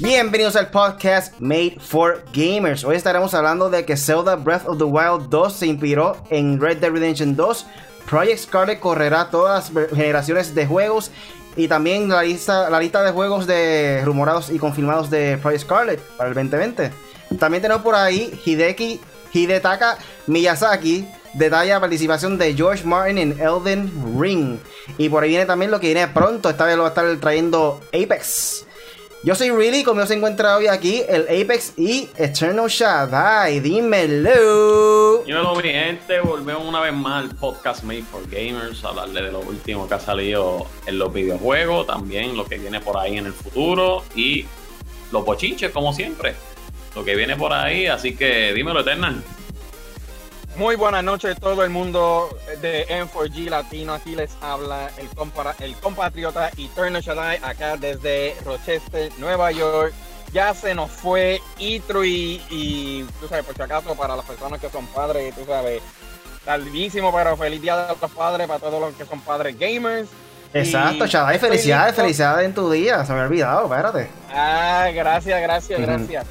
Bienvenidos al podcast Made for Gamers. Hoy estaremos hablando de que Zelda Breath of the Wild 2 se inspiró en Red Dead Redemption 2. Project Scarlet correrá todas las generaciones de juegos y también la lista, la lista de juegos de rumorados y confirmados de Project Scarlet para el 2020. También tenemos por ahí Hideki Hidetaka Miyazaki detalla participación de George Martin en Elden Ring. Y por ahí viene también lo que viene pronto. Esta vez lo va a estar trayendo Apex. Yo soy Really, como se encuentra hoy aquí, el Apex y Eternal Shaddai. Dímelo. Dímelo, mi gente. Volvemos una vez más al podcast Made for Gamers. A hablarle de lo último que ha salido en los videojuegos. También lo que viene por ahí en el futuro. Y los bochinches, como siempre. Lo que viene por ahí. Así que dímelo, Eternal. Muy buenas noches todo el mundo de M4G Latino. Aquí les habla el, el compatriota Eternal Shaddai acá desde Rochester, Nueva York. Ya se nos fue Itro y, tú sabes, por si acaso para las personas que son padres, tú sabes, tardísimo, pero feliz día de los padres para todos los que son padres gamers. Exacto, Shaddai, felicidades, felicidades en tu día. Se me ha olvidado, espérate. Ah, gracias, gracias, gracias.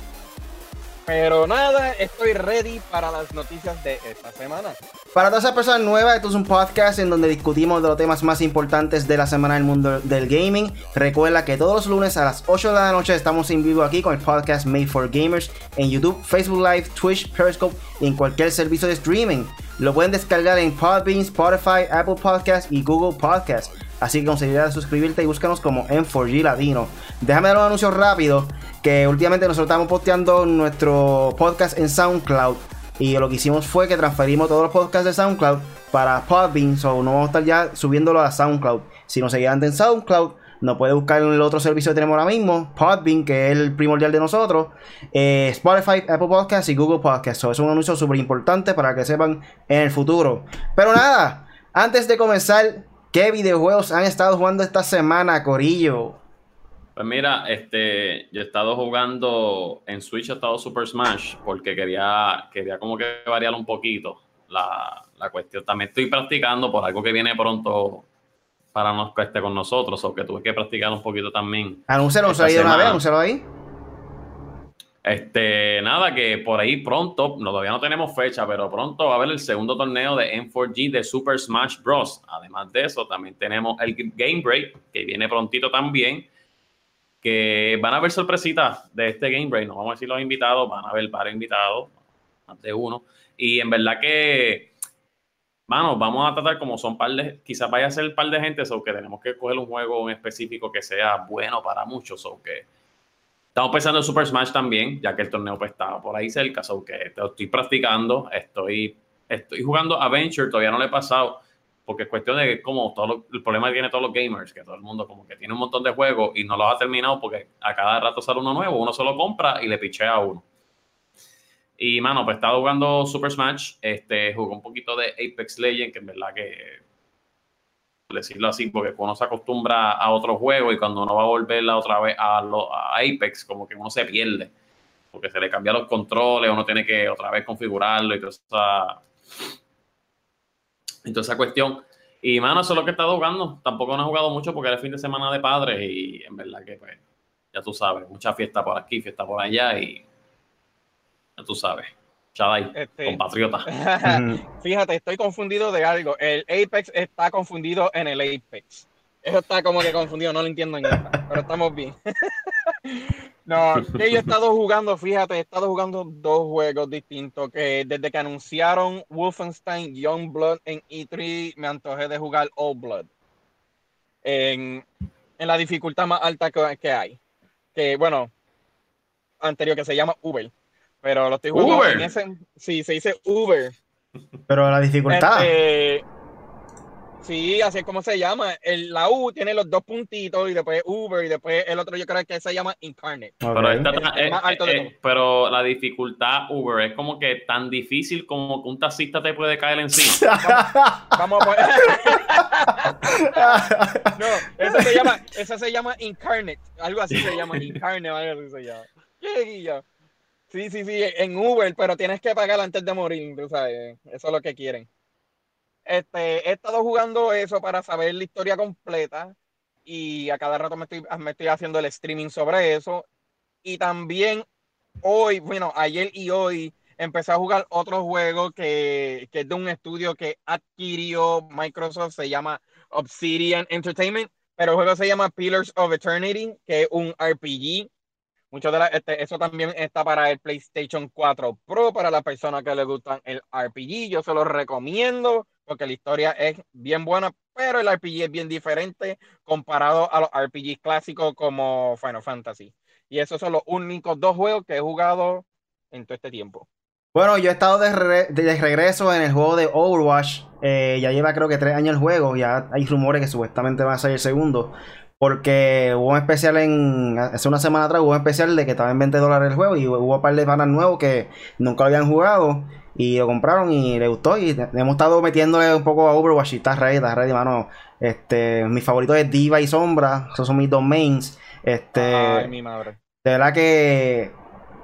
Pero nada, estoy ready para las noticias de esta semana. Para todas esas personas nuevas, esto es un podcast en donde discutimos de los temas más importantes de la semana del mundo del gaming. Recuerda que todos los lunes a las 8 de la noche estamos en vivo aquí con el podcast Made for Gamers en YouTube, Facebook Live, Twitch, Periscope y en cualquier servicio de streaming. Lo pueden descargar en Podbean, Spotify, Apple Podcasts y Google Podcasts. Así que considera suscribirte y búscanos como M4G Latino. Déjame dar un anuncio rápido que últimamente nosotros estamos posteando nuestro podcast en SoundCloud. Y lo que hicimos fue que transferimos todos los podcasts de SoundCloud para Podbean. So no vamos a estar ya subiéndolo a SoundCloud. Si no se antes en SoundCloud, nos puede buscar en el otro servicio que tenemos ahora mismo, Podbean, que es el primordial de nosotros, eh, Spotify, Apple Podcasts y Google Podcasts. So, es un anuncio súper importante para que sepan en el futuro. Pero nada, antes de comenzar, ¿qué videojuegos han estado jugando esta semana, Corillo? Pues mira, este, yo he estado jugando en Switch, he estado Super Smash porque quería, quería como que variar un poquito la, cuestión. También estoy practicando por algo que viene pronto para no que esté con nosotros, o que tuve que practicar un poquito también. Anúncialo ahí una vez, anúncialo ahí. Este, nada, que por ahí pronto, no, todavía no tenemos fecha, pero pronto va a haber el segundo torneo de M4G de Super Smash Bros. Además de eso, también tenemos el Game Break, que viene prontito también que van a haber sorpresitas de este Game Break. No vamos a decir los invitados, van a haber varios invitados, más de uno. Y en verdad que, mano, vamos a tratar como son par de, quizás vaya a ser un par de gente, o que tenemos que coger un juego en específico que sea bueno para muchos, o que estamos pensando en Super Smash también, ya que el torneo pues está por ahí cerca, o que estoy practicando, estoy, estoy jugando Adventure, todavía no le he pasado porque es cuestión de como todo el problema que tiene todos los gamers, que todo el mundo como que tiene un montón de juegos y no los ha terminado porque a cada rato sale uno nuevo, uno se lo compra y le pichea a uno. Y mano, pues estaba jugando Super Smash, este, jugué un poquito de Apex Legends, que en verdad que decirlo así, porque uno se acostumbra a otro juego y cuando uno va a volver la otra vez a, a Apex, como que uno se pierde, porque se le cambian los controles, uno tiene que otra vez configurarlo y todo eso entonces, esa cuestión. Y, mano, eso es lo que he estado jugando. Tampoco no he jugado mucho porque era el fin de semana de padres y en verdad que, pues, ya tú sabes, mucha fiesta por aquí, fiesta por allá y ya tú sabes. Chaday, este, compatriota. Fíjate, estoy confundido de algo. El Apex está confundido en el Apex. Eso está como que confundido, no lo entiendo en nada, pero estamos bien. no, que yo he estado jugando, fíjate, he estado jugando dos juegos distintos que desde que anunciaron Wolfenstein Youngblood en E3 me antojé de jugar Old Blood. En, en la dificultad más alta que, que, hay. Que bueno, anterior que se llama Uber. Pero lo estoy jugando en ese. Sí, se dice Uber. Pero la dificultad. Este, Sí, así es como se llama. El, la U tiene los dos puntitos y después Uber y después el otro yo creo que se llama Incarnate. Pero, eh, eh, pero la dificultad Uber es como que tan difícil como que un taxista te puede caer encima. vamos, a poner... no, esa se llama, esa se llama Incarnate. Algo así se llama Incarnate, algo así se llama. Sí, sí, sí, en Uber, pero tienes que pagar antes de morir, tú sabes. Eso es lo que quieren. Este, he estado jugando eso para saber la historia completa y a cada rato me estoy, me estoy haciendo el streaming sobre eso. Y también hoy, bueno, ayer y hoy empecé a jugar otro juego que, que es de un estudio que adquirió Microsoft, se llama Obsidian Entertainment, pero el juego se llama Pillars of Eternity, que es un RPG. Mucho de este, eso también está para el PlayStation 4 Pro, para las personas que les gustan el RPG. Yo se lo recomiendo porque la historia es bien buena, pero el RPG es bien diferente comparado a los RPGs clásicos como Final Fantasy. Y esos son los únicos dos juegos que he jugado en todo este tiempo. Bueno, yo he estado de, regreso en el juego de Overwatch. Eh, ya lleva creo que tres años el juego. Ya hay rumores que supuestamente va a ser el segundo. Porque hubo un especial en. Hace una semana atrás hubo un especial de que estaba en 20 dólares el juego. Y hubo un par de panas nuevos que nunca habían jugado. Y lo compraron y le gustó. Y hemos estado metiéndole un poco a Overwatch. Y está ready, está ready, mano. Este, mi favorito es Diva y Sombra. Esos son mis dos mains. Este. Ay, mi madre. De verdad que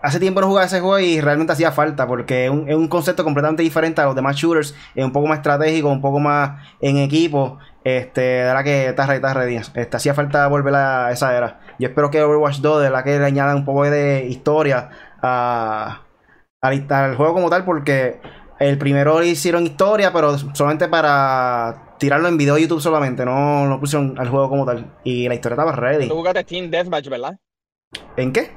hace tiempo no jugaba ese juego y realmente hacía falta porque es un, concepto completamente diferente a los demás shooters, es un poco más estratégico, un poco más en equipo. Este, de verdad que está ready, está ready. Este, hacía falta volver a esa era. Yo espero que Overwatch 2, de verdad que le añadan un poco de historia a, al juego como tal, porque el primero le hicieron historia, pero solamente para tirarlo en video de YouTube solamente, no lo pusieron al juego como tal. Y la historia estaba ready. Tú jugaste Team Deathmatch, ¿verdad? ¿En qué?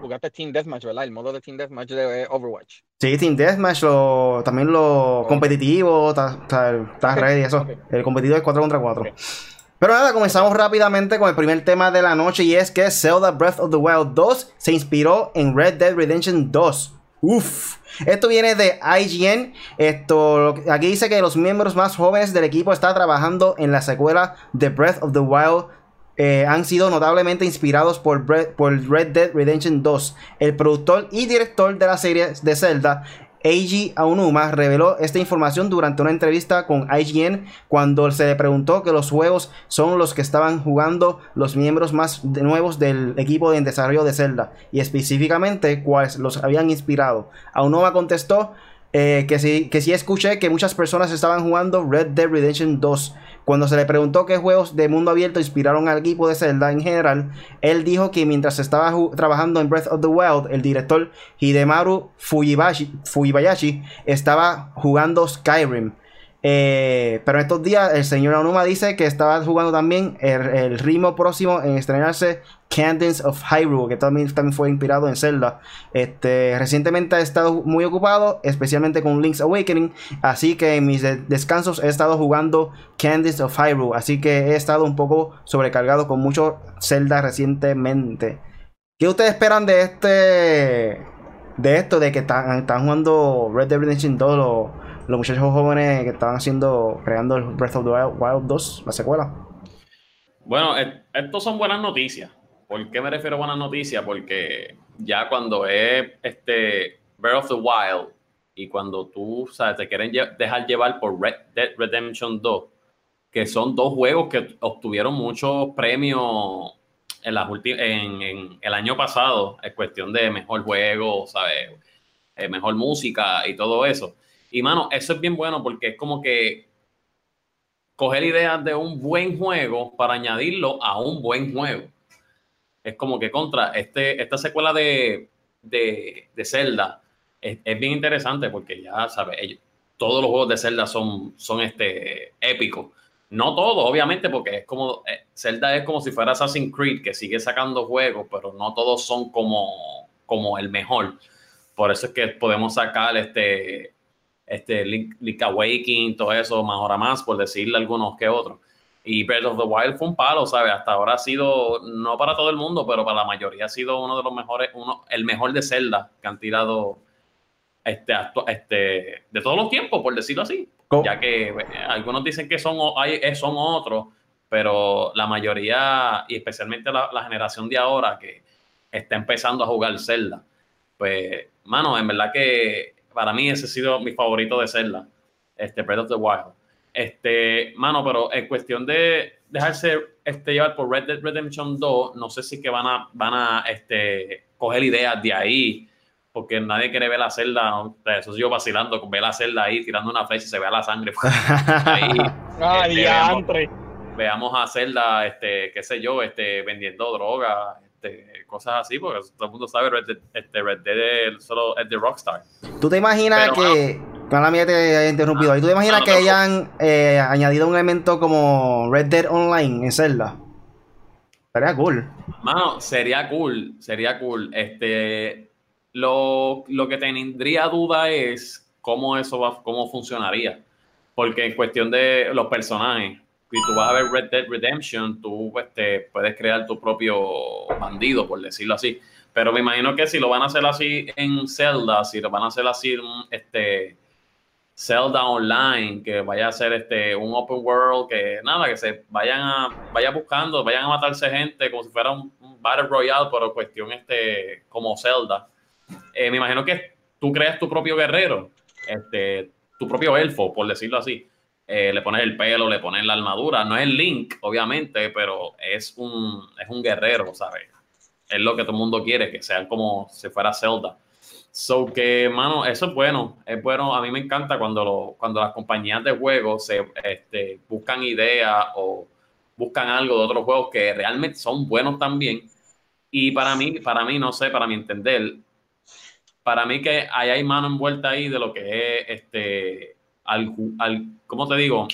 jugaste Team Deathmatch, ¿verdad? El modo de Team Deathmatch de Overwatch. Sí, Team Deathmatch, lo, también lo competitivo, está, ready, eso. El competitivo es 4 contra 4. Pero nada, comenzamos rápidamente con el primer tema de la noche y es que Zelda Breath of the Wild 2 se inspiró en Red Dead Redemption 2. Uf. Esto viene de IGN. Esto, aquí dice que los miembros más jóvenes del equipo están trabajando en la secuela de Breath of the Wild eh, han sido notablemente inspirados por, Red Dead Redemption 2. El productor y director de la serie de Zelda, Eiji Aonuma reveló esta información durante una entrevista con IGN cuando se le preguntó que los juegos son los que estaban jugando los miembros más nuevos del equipo de desarrollo de Zelda y específicamente cuáles los habían inspirado. Aonuma contestó eh, que, sí, que sí escuché que muchas personas estaban jugando Red Dead Redemption 2 cuando se le preguntó qué juegos de mundo abierto inspiraron al equipo de Zelda en general, él dijo que mientras estaba trabajando en Breath of the Wild, el director Hidemaru Fujibayashi estaba jugando Skyrim. Eh, pero estos días el señor Onuma dice que estaba jugando también el, ritmo próximo en estrenarse Cadence of Hyrule, que también, también fue inspirado en Zelda. Este, recientemente he estado muy ocupado, especialmente con Link's Awakening, así que en mis descansos he estado jugando Cadence of Hyrule, así que he estado un poco sobrecargado con mucho Zelda recientemente. ¿Qué ustedes esperan de este de esto de que están, jugando Red Dead Redemption 2 los muchachos jóvenes que estaban haciendo, creando el Breath of the Wild 2, la secuela. Bueno, estos son buenas noticias. ¿Por qué me refiero a buenas noticias? Porque ya cuando es este Breath of the Wild y cuando tú sabes, te quieren dejar llevar por Red Dead Redemption 2, que son dos juegos que obtuvieron muchos premios en, las en, en el año pasado, es cuestión de mejor juego, ¿sabes? Eh, mejor música y todo eso. Y mano, eso es bien bueno porque es como que coger ideas de un buen juego para añadirlo a un buen juego. Es como que contra este, esta secuela de, de, de Zelda es, bien interesante porque ya sabes, todos los juegos de Zelda son, son este, épicos. No todos, obviamente, porque es como eh, Zelda es como si fuera Assassin's Creed, que sigue sacando juegos, pero no todos son como, como el mejor. Por eso es que podemos sacar este este Link, Awakening, todo eso, más ahora más, por decirle algunos que otros. Y Breath of the Wild fue un palo, ¿sabes? Hasta ahora ha sido, no para todo el mundo, pero para la mayoría ha sido uno de los mejores, uno, el mejor de Zelda que han tirado este, este, de todos los tiempos, por decirlo así. Ya que eh, algunos dicen que son, hay, eh, son otros, pero la mayoría, y especialmente la, la, generación de ahora que está empezando a jugar Zelda, pues, mano, en verdad que para mí ese ha sido mi favorito de Zelda, este Breath of the Wild. Este, mano, pero en cuestión de dejarse este, llevar por Red Dead Redemption 2, no sé si que van a, van a este, coger ideas de ahí, porque nadie quiere ver la celda, ¿no? eso sigo vacilando, con ver la celda ahí tirando una flecha y se vea la sangre. ahí, Ay, este, veamos, veamos, a Zelda, este, qué sé yo, este, vendiendo droga, este, cosas así, porque todo el mundo sabe Red Dead, este, Red Dead solo es de Rockstar. ¿Tú te imaginas Pero, que... Para mí te haya interrumpido ahí. ¿Tú te imaginas no, que hayan eh, añadido un elemento como Red Dead Online en Zelda? Estaría cool. Mano, sería cool, sería cool. Este, lo, lo que tendría duda es cómo eso va, cómo funcionaría. Porque en cuestión de los personajes, si tú vas a ver Red Dead Redemption, tú este, puedes crear tu propio bandido, por decirlo así. Pero me imagino que si lo van a hacer así en Zelda, si lo van a hacer así este, Zelda Online, que vaya a ser este, un open world, que nada, que se vayan a, vayan buscando, vayan a matarse gente como si fuera un, un Battle Royale, pero cuestión este, como Zelda. Eh, me imagino que tú creas tu propio guerrero, este, tu propio elfo, por decirlo así. Eh, le pones el pelo, le pones la armadura. No es Link, obviamente, pero es un, es un guerrero, ¿sabes? Es lo que todo el mundo quiere, que sea como si fuera Zelda. So que, mano, eso es bueno. Es bueno. A mí me encanta cuando, lo, cuando las compañías de juegos se este, buscan ideas o buscan algo de otros juegos que realmente son buenos también. Y para mí, para mí, no sé, para mi entender, para mí que ahí hay mano envuelta ahí de lo que es este. Al, al, ¿Cómo te digo?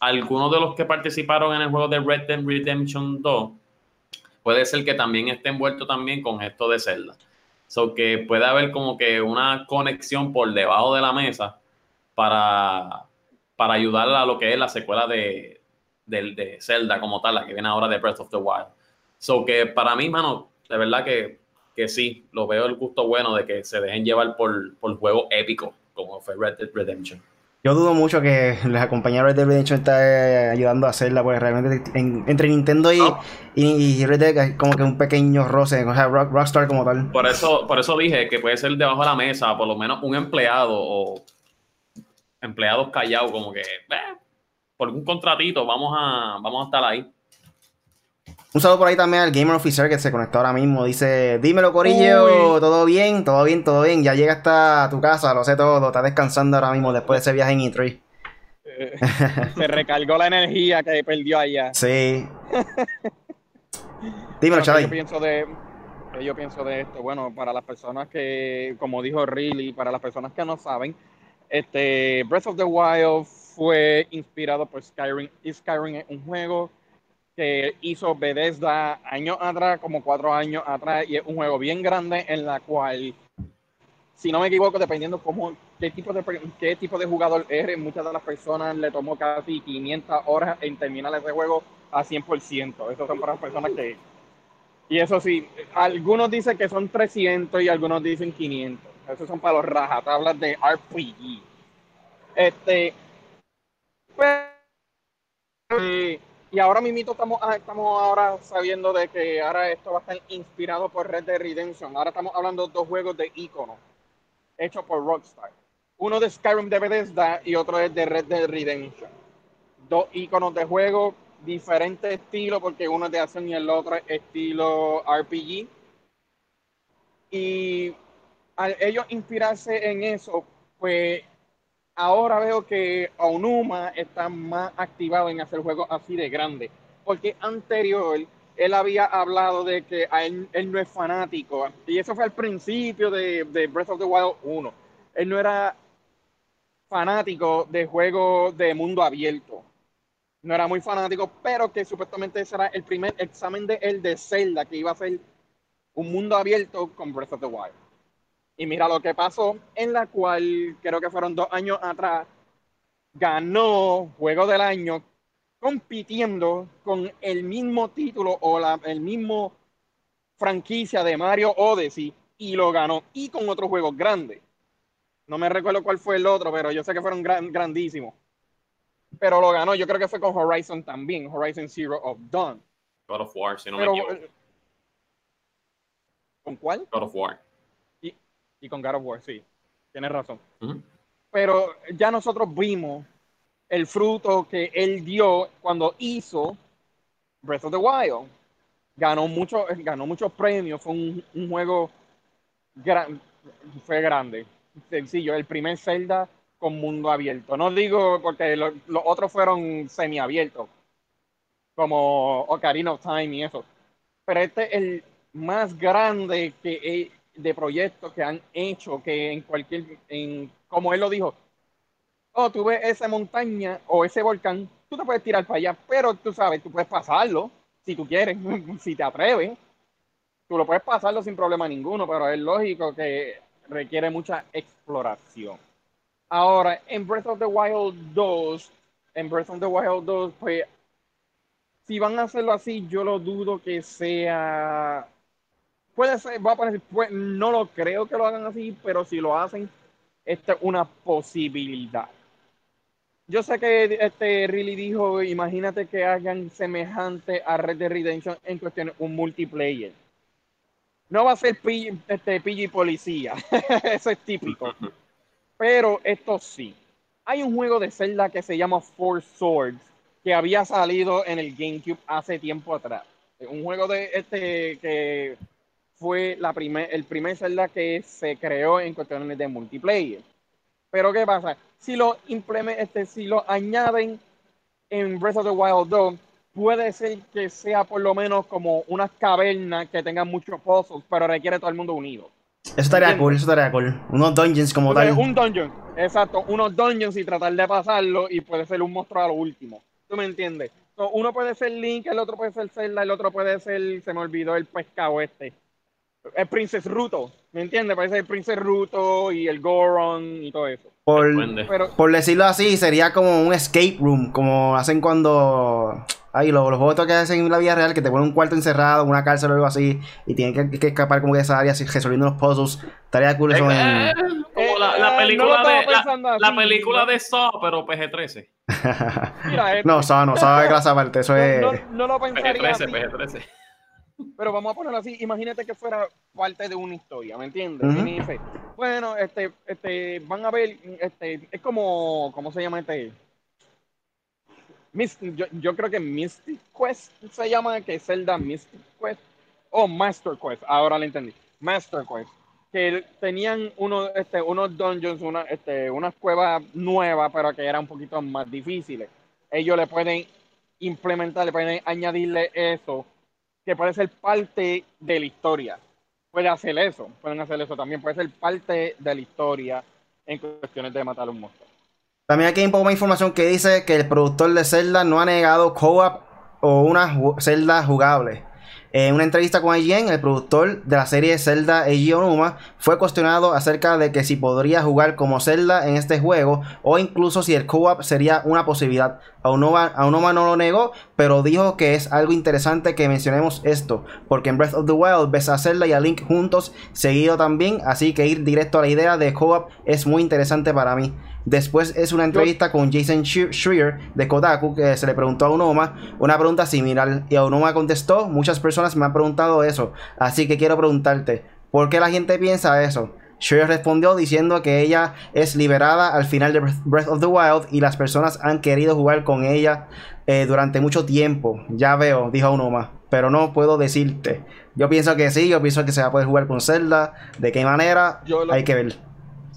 Algunos de los que participaron en el juego de Red Dead Redemption 2 puede ser que también esté envuelto también con esto de Zelda. So que puede haber como que una conexión por debajo de la mesa para, para ayudar a lo que es la secuela de, de, de, Zelda como tal, la que viene ahora de Breath of the Wild. So que para mí, mano, de verdad que, que sí, lo veo el gusto bueno de que se dejen llevar por, por juegos épicos como fue Red Dead Redemption. Yo dudo mucho que la compañía Red Dead Redemption está ayudando a hacerla, porque realmente en, entre Nintendo y, y, y Red Dead hay como que un pequeño roce, o sea, Rock- Rockstar como tal. Por eso, por eso dije que puede ser debajo de la mesa, por lo menos un empleado o empleados callados, como que eh, por un contratito vamos a, vamos a estar ahí. Un saludo por ahí también al Gamer Officer que se conectó ahora mismo. Dice, dímelo Corillo, Uy. todo bien, todo bien, todo bien. Ya llega hasta tu casa, lo sé todo. Estás descansando ahora mismo después de ese viaje en E3. Eh, se recargó la energía que perdió allá. Sí. Dímelo, Bueno, ¿qué Chavi. yo pienso de yo pienso de esto? Bueno, para las personas que, como dijo Riley, para las personas que no saben, este Breath of the Wild fue inspirado por Skyrim. Y Skyrim es un juego que hizo Bethesda años atrás, como cuatro años atrás, y es un juego bien grande en la cual, si no me equivoco, dependiendo cómo, qué tipo de, qué tipo de jugador eres, muchas de las personas le tomó casi 500 horas en terminar ese juego a 100%. Esas son para las personas que... Y eso sí, algunos dicen que son 300 y algunos dicen 500. Esos son para los rajatablas de RPG. Este... Pues, eh, y ahora mismo estamos, ah, estamos ahora sabiendo de que ahora esto va a estar inspirado por Red Dead Redemption. Ahora estamos hablando de dos juegos de icono hechos por Rockstar. Uno de Skyrim de Bethesda y otro es de Red Dead Redemption. Dos iconos de juego, diferente estilo, porque uno es de acción y el otro es estilo RPG. Y al ellos inspirarse en eso, pues ahora veo que Onuma está más activado en hacer juegos así de grandes. Porque anterior él había hablado de que él, no es fanático. Y eso fue al principio de, de Breath of the Wild 1. Él no era fanático de juegos de mundo abierto. No era muy fanático, pero que supuestamente será el primer examen de él de Zelda, que iba a ser un mundo abierto con Breath of the Wild. Y mira lo que pasó, en la cual creo que fueron dos años atrás, ganó Juego del Año compitiendo con el mismo título o la el mismo franquicia de Mario Odyssey y lo ganó. Y con otros juegos grandes. No me recuerdo cuál fue el otro, pero yo sé que fueron gran, grandísimos. Pero lo ganó, yo creo que fue con Horizon también, Horizon Zero of Dawn. God of War, si no Pero, me equivoco. ¿Con cuál? God of War. Y con God of War, sí. Tienes razón. Pero ya nosotros vimos el fruto que él dio cuando hizo Breath of the Wild. Ganó, mucho, ganó muchos premios, fue un, un juego gran- fue grande. Sencillo, el primer Zelda con mundo abierto. No digo porque los otros fueron semiabiertos, como Ocarina of Time y eso. Pero este es el más grande que de proyectos que han hecho, que en cualquier, en, como él lo dijo, oh, tú ves esa montaña o ese volcán, tú te puedes tirar para allá, pero tú sabes, tú puedes pasarlo si tú quieres, si te atreves. Tú lo puedes pasarlo sin problema ninguno, pero es lógico que requiere mucha exploración. Ahora, en Breath of the Wild 2, en Breath of the Wild 2, pues, si van a hacerlo así, yo lo dudo que sea. Puede ser, voy a poner, pues, no lo creo que lo hagan así, pero si lo hacen, esta es una posibilidad. Yo sé que este Really dijo, imagínate que hagan semejante a Red Dead Redemption en cuestión un multiplayer. No va a ser PG, este, PG policía, eso es típico. Pero esto sí. Hay un juego de Zelda que se llama Four Swords, que había salido en el GameCube hace tiempo atrás. Un juego de este que fue la primer, el primer Zelda que se creó en cuestiones de multiplayer. Pero ¿qué pasa? Si lo este, si lo añaden en Breath of the Wild 2, puede ser que sea por lo menos como unas cavernas que tengan muchos pozos, pero requiere todo el mundo unido. Eso estaría cool, eso estaría cool. Unos dungeons como tal. Un dungeon, exacto. Unos dungeons y tratar de pasarlo y puede ser un monstruo a lo último. ¿Tú me entiendes? uno puede ser Link, el otro puede ser Zelda, el otro puede ser, se me olvidó el pescado este. El Princess Ruto, ¿me entiendes? Ser el Princess Ruto y el Goron y todo eso. Por, por decirlo así, sería como un escape room, como hacen cuando Ay, los, los juegos que hacen en la vida real, que te ponen un cuarto encerrado, una cárcel o algo así, y tienen que, escapar como que de esa área resolviendo los puzzles. Estaría cool eso eh, Como la, eh, película de la, película de Saw, pero PG-13. no, Saw no, Saw es clase aparte, eso es... No, lo pensaría PG-13, PG-13. Pero vamos a ponerlo así, imagínate que fuera parte de una historia, ¿me entiendes? bueno, este, este, van a ver, este, es como, ¿cómo se llama este? yo, creo que Mystic Quest se llama, que es Zelda Mystic Quest. O oh, Master Quest, ahora lo entendí. Master Quest. Que tenían uno, este, unos dungeons, una, este, unas cuevas nuevas, pero que eran un poquito más difíciles. Ellos le pueden implementar, le pueden añadirle eso, que puede ser parte de la historia. Puede hacer eso, pueden hacer eso también, puede ser parte de la historia en cuestiones de matar a un monstruo. También aquí hay un poco más información que dice que el productor de Zelda no ha negado co-op o una Zelda jugable. En una entrevista con IGN, el productor de la serie Zelda Eiji Onuma fue cuestionado acerca de que si podría jugar como Zelda en este juego o incluso si el co-op sería una posibilidad. Aonuma, Aonuma no lo negó, pero dijo que es algo interesante que mencionemos esto, porque en Breath of the Wild ves a Zelda y a Link juntos seguido también, así que ir directo a la idea de co-op es muy interesante para mí. Después es una entrevista con Jason Schreier de Kotaku que se le preguntó a Unoma una pregunta similar y Unoma contestó, muchas personas me han preguntado eso, así que quiero preguntarte, ¿por qué la gente piensa eso? Schreier respondió diciendo que ella es liberada al final de Breath of the Wild y las personas han querido jugar con ella eh, durante mucho tiempo. Ya veo, dijo Unoma, pero no puedo decirte. Yo pienso que sí, yo pienso que se va a poder jugar con Zelda. ¿De qué manera? Hay que ver.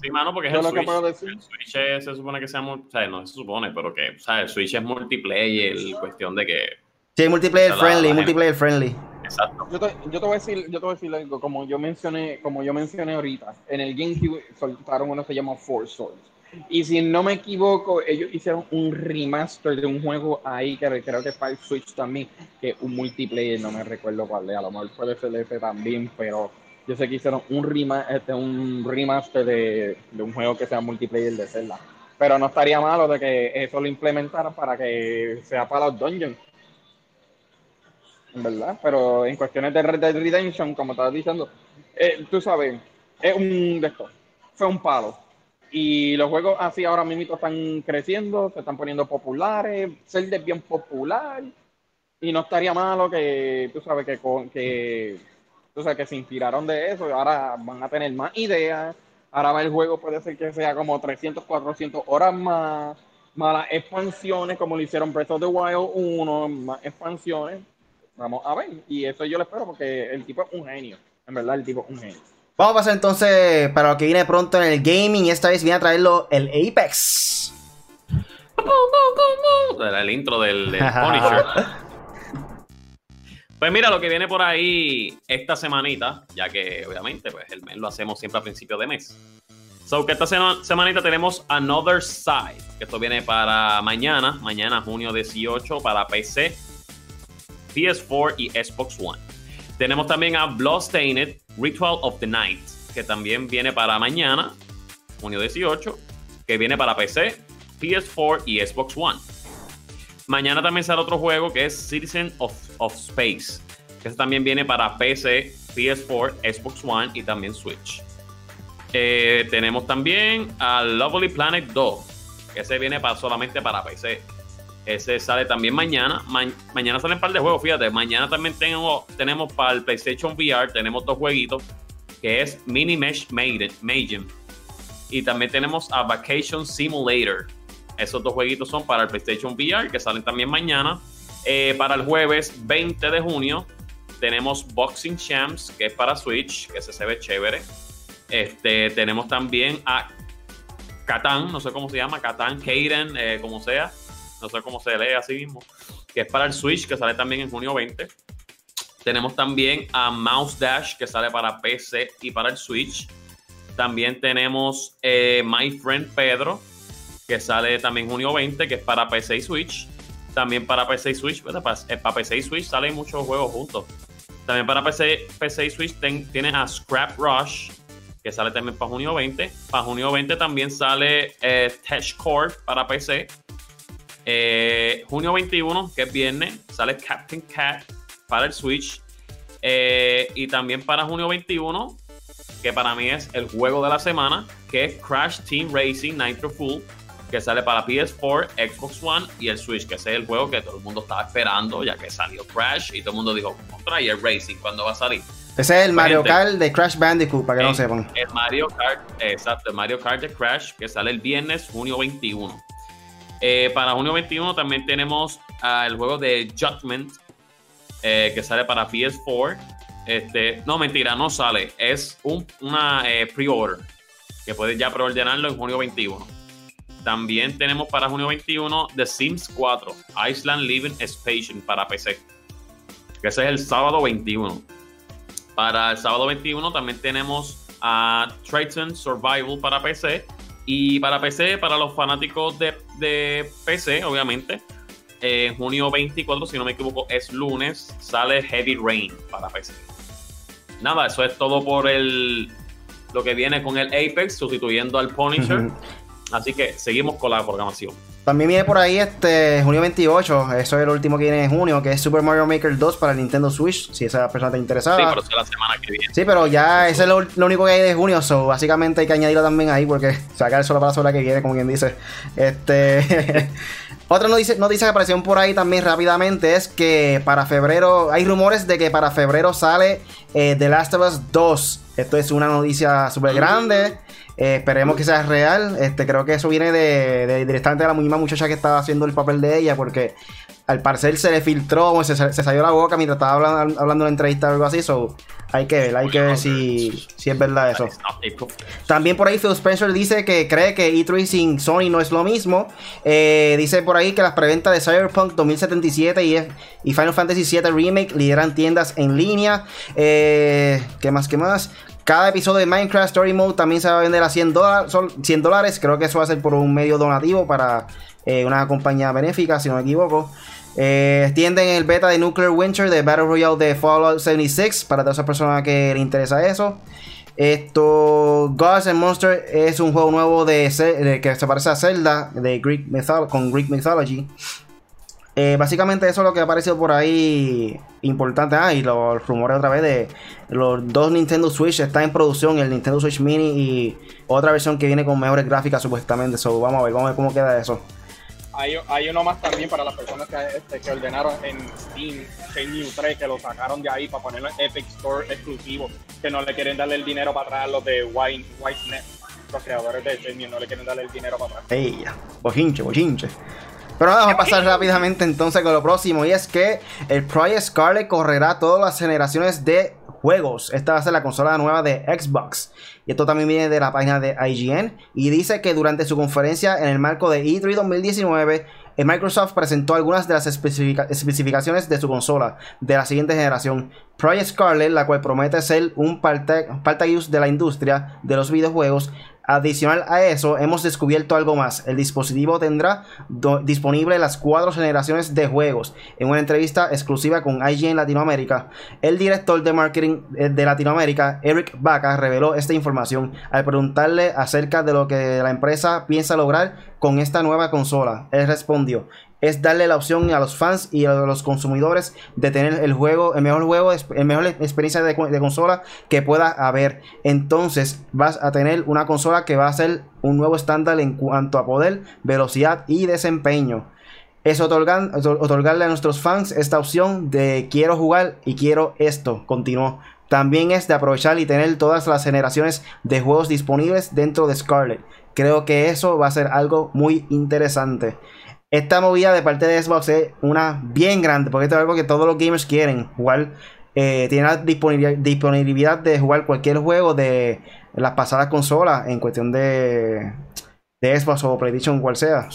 Sí, mano, porque es el Switch. el Switch. se supone que sea, o sea, no se supone, pero que, o sea, el Switch es multiplayer, cuestión de que... Sí, multiplayer friendly, multiplayer friendly. Exacto. Yo te, yo te, voy a decir, yo te voy a decir algo, como yo mencioné, como yo mencioné ahorita, en el GameCube soltaron uno que se llama Four Swords. Y si no me equivoco, ellos hicieron un remaster de un juego ahí que creo que es para el Switch también, que un multiplayer, no me recuerdo cuál es, a lo mejor puede ser ese también, pero yo sé que hicieron un, rema, este, remaster de, un juego que sea multiplayer de Zelda. Pero no estaría malo de que eso lo implementaran para que sea para los dungeons. ¿Verdad? Pero en cuestiones de Red Redemption, como estabas diciendo, eh, tú sabes, es un de esto, fue un palo. Y los juegos así ahora mismo están creciendo, se están poniendo populares, Zelda es bien popular. Y no estaría malo que, tú sabes, que o sea, que se inspiraron de eso y ahora van a tener más ideas. Ahora el juego puede ser que sea como 300, 400 horas más, más las expansiones, como lo hicieron Breath of the Wild 1, más expansiones. Vamos a ver. Y eso yo lo espero porque el tipo es un genio. En verdad, el tipo es un genio. Vamos a pasar entonces para lo que viene pronto en el gaming. Y esta vez viene a traerlo el Apex. Era el intro del, del Punisher. Pues mira, lo que viene por ahí esta semanita, ya que obviamente pues el mes lo hacemos siempre a principio de mes. So que esta semanita tenemos Another Side, que esto viene para mañana, mañana junio 18 para PC, PS4 y Xbox One. Tenemos también a Bloodstained Ritual of the Night, que también viene para mañana, junio 18, que viene para PC, PS4 y Xbox One. Mañana también sale otro juego que es Citizen of, Space, que también viene para PC, PS4, Xbox One y también Switch. Eh, tenemos también a Lovely Planet 2, que ese viene para, solamente para PC. Ese sale también mañana. mañana salen un par de juegos, fíjate. Mañana también tengo, tenemos para el PlayStation VR, tenemos dos jueguitos, que es Mini Mesh Maiden, y también tenemos a Vacation Simulator. Esos dos jueguitos son para el PlayStation VR, que salen también mañana. Eh, para el jueves 20 de junio tenemos Boxing Champs, que es para Switch, que ese se ve chévere. Este, tenemos también a Catán, no sé cómo se llama, Catán, Kaden, eh, como sea, no sé cómo se lee así mismo, que es para el Switch, que sale también en junio 20. Tenemos también a Mouse Dash, que sale para PC y para el Switch. También tenemos eh, My Friend Pedro, que sale también junio 20, que es para PC y Switch. También para PC y Switch, para, eh, PC y Switch salen muchos juegos juntos. También para PC, PC y Switch tienes a Scrap Rush, que sale también para junio 20. Para junio 20 también sale eh, Core para PC. Eh, junio 21, que es viernes, sale Captain Cat para el Switch. Eh, y también para junio 21, que para mí es el juego de la semana, que es Crash Team Racing Nitro Full, que sale para PS4, Xbox One y el Switch, que ese es el juego que todo el mundo estaba esperando, ya que salió Crash y todo el mundo dijo, contra y el Racing, ¿cuándo va a salir? Ese es el Mario Kart de Crash Bandicoot, para que no sepan. El Mario Kart, exacto, el Mario Kart de Crash, que sale el viernes, junio 21. Eh, para junio 21 también tenemos uh, el juego de Judgment, eh, que sale para PS4. Este, no, mentira, no sale. Es un, una eh, pre-order, que puedes ya preordenarlo en junio 21. También tenemos para junio 21 The Sims 4, Island Living Expansion para PC. Que ese es el sábado 21. Para el sábado 21 también tenemos a Triton Survival para PC. Y para PC, para los fanáticos de, PC, obviamente, en junio 24, si no me equivoco, es lunes, sale Heavy Rain para PC. Nada, eso es todo por el lo que viene con el Apex, sustituyendo al Punisher. Así que seguimos con la programación. También viene por ahí este junio 28, eso es el último que viene en junio, que es Super Mario Maker 2 para el Nintendo Switch, si esa persona está interesada. Sí, pero es la semana que viene. Sí, pero ya ese es lo, único que hay de junio, so básicamente hay que añadirlo también ahí porque sacar solo para la que viene, como quien dice. Este Otra noticia, noticia que apareció por ahí también rápidamente es que para febrero, hay rumores de que para febrero sale eh, The Last of Us 2. Esto es una noticia súper grande. Eh, esperemos que sea real. Este, creo que eso viene de, directamente de la misma muchacha que estaba haciendo el papel de ella, porque al parecer se le filtró, se, se salió la boca mientras estaba hablando, hablando en la entrevista o algo así. So, hay que ver, hay que ver si, si es verdad eso. También por ahí Phil Spencer dice que cree que E3 sin Sony no es lo mismo. Eh, dice por ahí que las preventas de Cyberpunk 2077 y, y Final Fantasy VII Remake lideran tiendas en línea. Eh, ¿Qué más? ¿Qué más? Cada episodio de Minecraft Story Mode también se va a vender a 100 dólares. Creo que eso va a ser por un medio donativo para eh, una compañía benéfica, si no me equivoco. Eh, extienden el beta de Nuclear Winter de Battle Royale de Fallout 76 para todas esas personas que le interesa eso. Esto, Gods and Monsters es un juego nuevo de, que se parece a Zelda de con Greek Mythology. Eh, básicamente eso es lo que ha aparecido por ahí importante. Ah, y los rumores otra vez de los dos Nintendo Switch están en producción, el Nintendo Switch Mini y otra versión que viene con mejores gráficas supuestamente. So, vamos a ver, vamos a ver cómo queda eso. Hay, hay uno más también para las personas que, este, que ordenaron en Steam, Shenmue 3, que lo sacaron de ahí para ponerlo en Epic Store exclusivo, que no le quieren darle el dinero para atrás a los de White, Whitenet, los creadores de Shenmue, no le quieren darle el dinero para atrás. Ey, bochinche, bochinche. Pero vamos a pasar rápidamente entonces con lo próximo. Y es que el Project Scarlet correrá todas las generaciones de juegos. Esta va a ser la consola nueva de Xbox. Y esto también viene de la página de IGN. Y dice que durante su conferencia en el marco de E3 2019, eh, Microsoft presentó algunas de las especificaciones de su consola de la siguiente generación. Project Scarlet, la cual promete ser un use de la industria de los videojuegos, Adicional a eso, hemos descubierto algo más. El dispositivo tendrá disponible las cuatro generaciones de juegos. En una entrevista exclusiva con IGN Latinoamérica, el director de marketing eh, de Latinoamérica, Eric Baca, reveló esta información al preguntarle acerca de lo que la empresa piensa lograr con esta nueva consola. Él respondió, es darle la opción a los fans y a los consumidores de tener el juego, el mejor juego, el mejor experiencia de, consola que pueda haber. Entonces vas a tener una consola que va a ser un nuevo estándar en cuanto a poder, velocidad y desempeño. Es otorgarle a nuestros fans esta opción de quiero jugar y quiero esto. Continuó. También es de aprovechar y tener todas las generaciones de juegos disponibles dentro de Scarlet. Creo que eso va a ser algo muy interesante. Esta movida de parte de Xbox es una bien grande, porque esto es algo que todos los gamers quieren jugar. Eh, tiene la disponibilidad de jugar cualquier juego de las pasadas consolas en cuestión de, Xbox o PlayStation, cual sea.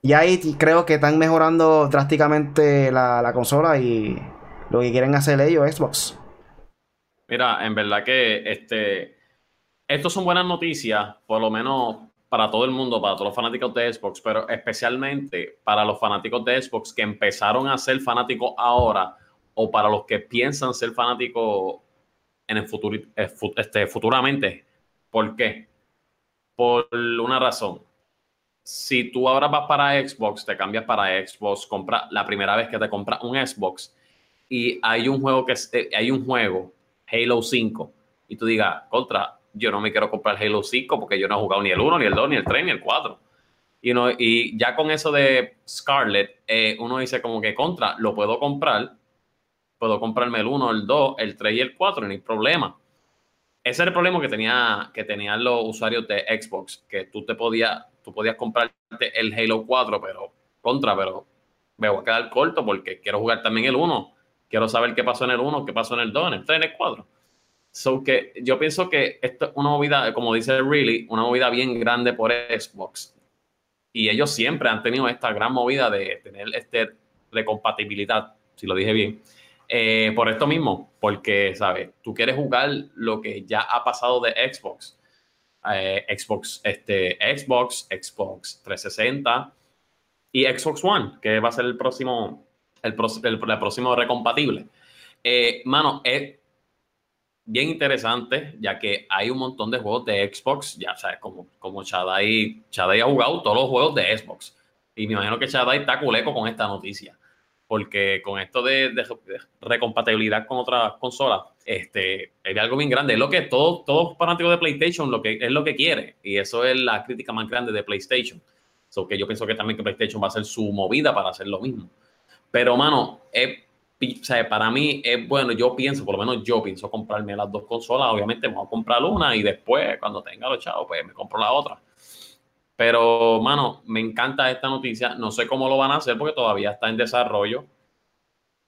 y ahí creo que están mejorando drásticamente la, la consola y lo que quieren hacer ellos, Xbox. Mira, en verdad que este, estos son buenas noticias, por lo menos para todo el mundo, para todos los fanáticos de Xbox, pero especialmente para los fanáticos de Xbox que empezaron a ser fanáticos ahora o para los que piensan ser fanáticos en el futuro, eh, este, futuramente. ¿Por qué? Por una razón. Si tú ahora vas para Xbox, te cambias para Xbox, compra la primera vez que te compras un Xbox y hay un juego que eh, hay un juego Halo 5 y tú digas, contra, yo no me quiero comprar Halo 5 porque yo no he jugado ni el 1, ni el 2, ni el 3, ni el 4. Y, y ya con eso de Scarlet, eh, uno dice como que contra, lo puedo comprar, puedo comprarme el 1, el 2, el 3 y el 4, no hay problema. Ese era el problema que, tenía, que tenían los usuarios de Xbox, que tú te tú podías comprarte el Halo 4, pero contra, pero me voy a quedar corto porque quiero jugar también el 1. Quiero saber qué pasó en el 1, qué pasó en el 2, en el 3, en el 4. So que yo pienso que esto es una movida, como dice Really, una movida bien grande por Xbox. Y ellos siempre han tenido esta gran movida de tener este recompatibilidad, si lo dije bien. Eh, por esto mismo, porque, ¿sabes? Tú quieres jugar lo que ya ha pasado de Xbox. Eh, Xbox, este, Xbox, Xbox 360 y Xbox One, que va a ser el próximo, el, próximo recompatible. Eh, mano, es bien interesante, ya que hay un montón de juegos de Xbox, ya sabes, como, como Chadai, Chadai ha jugado todos los juegos de Xbox. Y me imagino que Chadai está culeco con esta noticia. Porque con esto de, recompatibilidad con otras consolas, este, es algo bien grande. Es lo que todo, todo fanático de PlayStation lo que, es lo que quiere. Y eso es la crítica más grande de PlayStation. So que yo pienso que también que PlayStation va a hacer su movida para hacer lo mismo. Pero, mano, es o sea, para mí es bueno, yo pienso, por lo menos yo pienso comprarme las dos consolas. Obviamente me voy a comprar una y después, cuando tenga los chavos, pues me compro la otra. Pero, mano, me encanta esta noticia. No sé cómo lo van a hacer porque todavía está en desarrollo.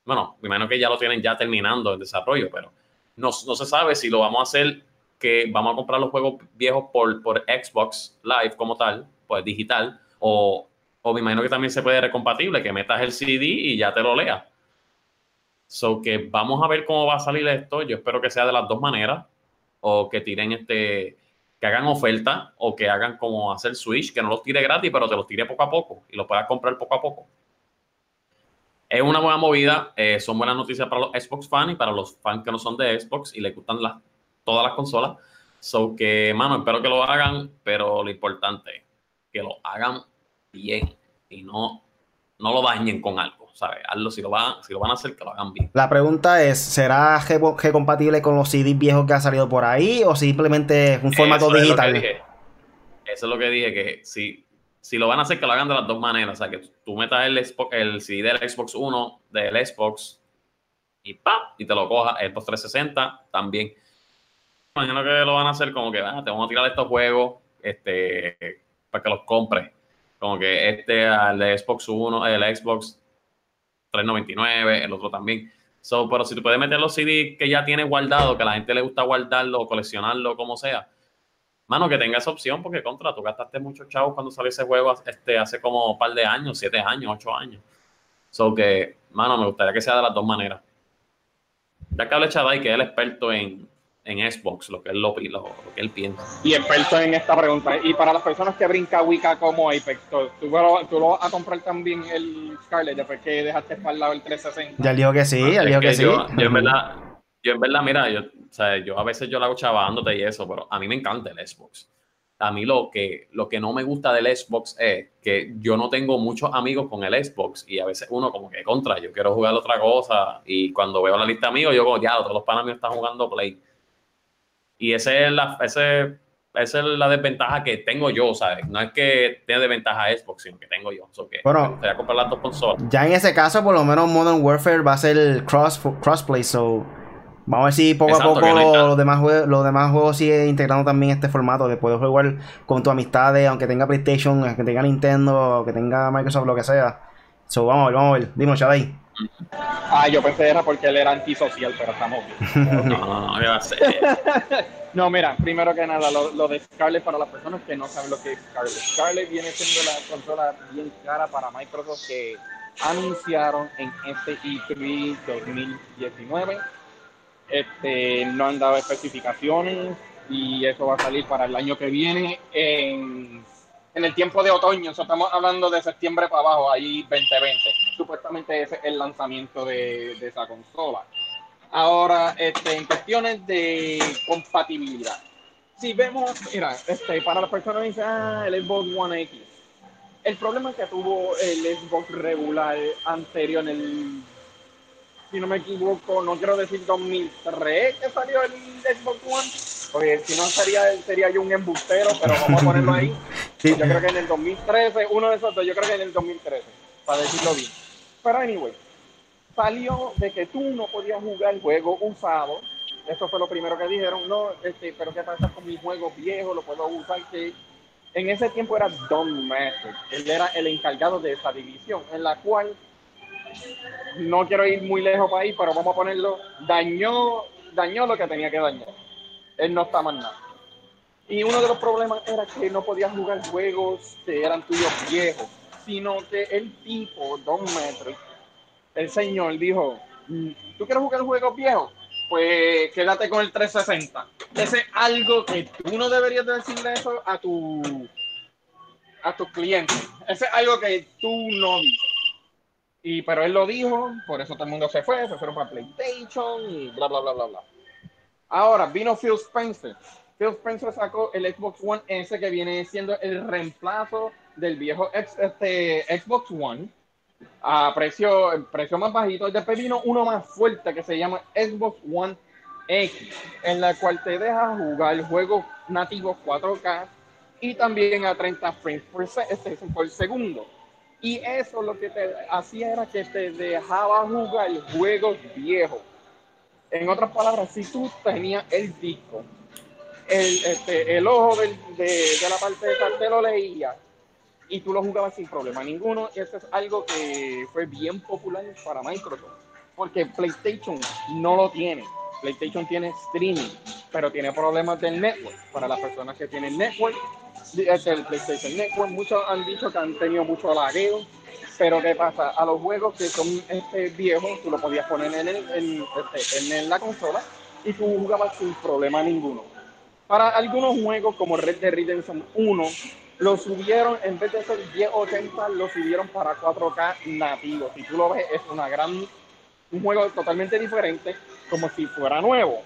Bueno, me imagino que ya lo tienen ya terminando en desarrollo, pero no, no se sabe si lo vamos a hacer que vamos a comprar los juegos viejos por, por Xbox Live como tal, pues digital, o, o me imagino que también se puede recompatible, que metas el CD y ya te lo leas. So que vamos a ver cómo va a salir esto. Yo espero que sea de las dos maneras. O que tiren este, que hagan oferta o que hagan como hacer Switch, que no los tire gratis, pero te los tire poco a poco y los puedas comprar poco a poco. Es una buena movida, eh, son buenas noticias para los Xbox fans y para los fans que no son de Xbox y les gustan las, todas las consolas. So que, mano, espero que lo hagan, pero lo importante, que lo hagan bien y no, no lo dañen con algo. ¿Sabes? Hazlo, si lo, van, si lo van a hacer, que lo hagan bien. La pregunta es, ¿será G, compatible con los CDs viejos que han salido por ahí o simplemente es un formato digital? Eso es lo que dije, que si, si lo van a hacer, que lo hagan de las dos maneras. O sea, que tú metas el, el CD del Xbox 1 del Xbox y ¡pam! y te lo cojas el Xbox 360 también. Imagino que lo van a hacer como que, ah, te vamos a tirar estos juegos este, para que los compres. Como que este, el Xbox 1, el Xbox 399, el otro también. So, pero si tú puedes meter los CDs que ya tienes guardado, que a la gente le gusta guardarlo coleccionarlo, como sea, mano, que tenga esa opción, porque contra, tú gastaste muchos chavos cuando salió ese juego este, hace como un par de años, siete años, ocho años. So que, mano, me gustaría que sea de las dos maneras. Ya que hable Chadai, que es el experto en, en Xbox, lo que él lo, lo, lo, que él piensa. Y experto en esta pregunta. Y para las personas que brinca Wicca como Apex, ¿tú, tú, tú lo vas a comprar también el Scarlet después que dejaste para el lado el 360? Ya dijo que sí, ya dijo que, que, sí. Yo, yo, en verdad, yo en verdad, mira, yo, o sea, yo a veces yo la hago chavándote y eso, pero a mí me encanta el Xbox. A mí lo que, lo que no me gusta del Xbox es que yo no tengo muchos amigos con el Xbox y a veces uno como que contra, yo quiero jugar otra cosa y cuando veo la lista de amigos yo como, ya, todos los panas míos están jugando Play y ese es la, ese, esa es la desventaja que tengo yo, ¿sabes? No es que tenga desventaja Xbox, sino que tengo yo. So que bueno, voy a comprar las dos consolas. Ya en ese caso, por lo menos Modern Warfare va a ser cross, crossplay, so vamos a ver si poco Exacto, a poco no los, demás juegos, los demás juegos sigue integrando también este formato de poder jugar con tus amistades, aunque tenga PlayStation, aunque tenga Nintendo, aunque tenga Microsoft, lo que sea. So, vamos a ver, vamos a ver. Dime, Shadai. Ah, yo pensé que era porque él era antisocial, pero estamos bien. no, no, no, no, mira, primero que nada, lo, lo, de Scarlett para las personas que no saben lo que es Scarlett. Scarlett viene siendo la consola bien cara para Microsoft que anunciaron en este E3 2019. Este, no han dado especificaciones y eso va a salir para el año que viene en en el tiempo de otoño, o estamos hablando de septiembre para abajo, ahí 2020. Supuestamente ese es el lanzamiento de, de esa consola. Ahora, este, en cuestiones de compatibilidad. Si vemos, mira, este, para las personas que dicen, ah, el Xbox One X. El problema que tuvo el Xbox regular anterior en el, si no me equivoco, no quiero decir 2003 que salió el Xbox One, porque si no sería, sería yo un embustero, pero vamos a ponerlo ahí. Sí. Yo creo que en el 2013, uno de esos dos, yo creo que en el 2013, para decirlo bien. Pero anyway, salió de que tú no podías jugar el juego usado. Eso fue lo primero que dijeron. No, este, pero ¿qué pasa con mis juegos viejos? Lo puedo usar. Que en ese tiempo era Don Master. Él era el encargado de esa división, en la cual no quiero ir muy lejos para ahí, pero vamos a ponerlo. Dañó, dañó lo que tenía que dañar. Él no está más nada. Y uno de los problemas era que no podías jugar juegos que eran tuyos viejos, sino que el tipo, Don Metric, el señor, dijo, mm, ¿tú quieres jugar juegos viejos? Pues quédate con el 360. Ese es algo que tú no deberías decirle eso a tu a tus clientes. Ese es algo que tú no dices. Y, pero él lo dijo, por eso todo el mundo se fue, se fueron para PlayStation y bla, bla, bla, bla, bla. Ahora vino Phil Spencer Phil Spencer sacó el Xbox One S que viene siendo el reemplazo del viejo este, Xbox One a precio, precio más bajito. Después vino uno más fuerte que se llama Xbox One X, en la cual te deja jugar juegos nativos 4K y también a 30 frames por, este, por segundo. Y eso lo que te hacía era que te dejaba jugar juegos viejos. En otras palabras, si tú tenías el disco el, este, el ojo del, de, de, la parte de te lo leía y tú lo jugabas sin problema ninguno. Eso es algo que fue bien popular para Microsoft, porque PlayStation no lo tiene. PlayStation tiene streaming, pero tiene problemas del network. Para las personas que tienen network, este, el PlayStation Network, muchos han dicho que han tenido mucho lagueo. Pero ¿qué pasa? A los juegos que son este, viejos, tú lo podías poner en, el, en, este, en la consola y tú jugabas sin problema ninguno para algunos juegos como Red Dead Redemption 1, lo subieron, en vez de ser 1080, lo subieron para 4K nativo. Si tú lo ves, es una gran, un juego totalmente diferente, como si fuera nuevo.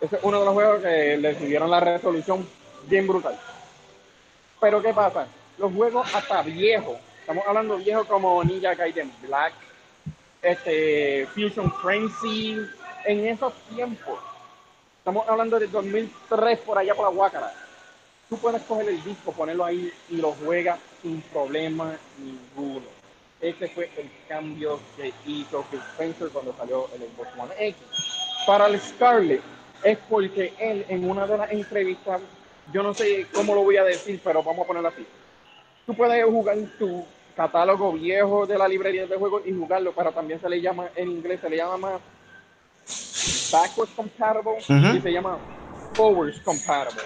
Ese es uno de los juegos que le subieron la resolución bien brutal. Pero ¿qué pasa? Los juegos hasta viejos, estamos hablando viejos como Ninja Gaiden Black, este, Fusion Frenzy, en esos tiempos Estamos hablando de 2003 por allá por la Huácara. Tú puedes coger el disco, ponerlo ahí y lo juegas sin problema ninguno. Ese fue el cambio que hizo Phil Spencer cuando salió el Xbox One X. Para el Scarlett es porque él en una de las entrevistas, yo no sé cómo lo voy a decir, pero vamos a ponerlo así. Tú puedes jugar tu catálogo viejo de la librería de juegos y jugarlo, pero también se le llama, en inglés se le llama backwards compatible y se llama forwards compatible.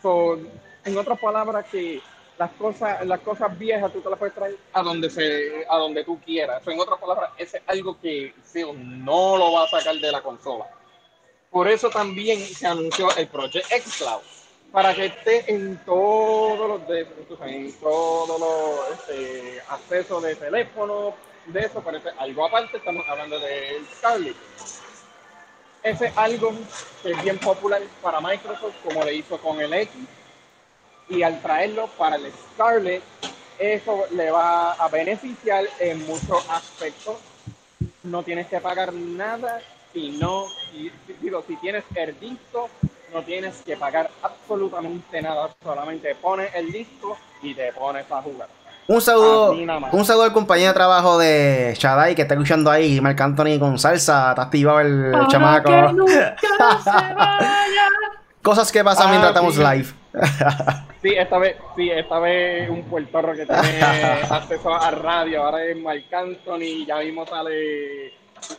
So, en otras palabras, que las cosas, las cosas viejas tú te las puedes traer a donde se, a donde tú quieras. So, en otras palabras, ese es algo que Phil no lo va a sacar de la consola. Por eso también se anunció el Project xCloud para que esté en todos los de, en todos los este, accesos de teléfono, de eso, parece algo aparte, estamos hablando del Scarlet. Ese es algo que es bien popular para Microsoft, como le hizo con el X, y al traerlo para el Scarlet, eso le va a beneficiar en muchos aspectos. No tienes que pagar nada, si no, si- digo, si tienes el disco, no tienes que pagar absolutamente nada, solamente pones el disco y te pones a jugar. Un saludo, un saludo al compañero de trabajo de Shadai que está escuchando ahí, Marc Anthony con salsa, está activado el Para chamaco. que nunca se vaya. Cosas que pasan Ah, mientras estamos sí. live. Sí, esta vez, sí, esta vez un puertorro que tiene acceso a radio, ahora es Marc Anthony, ya mismo sale,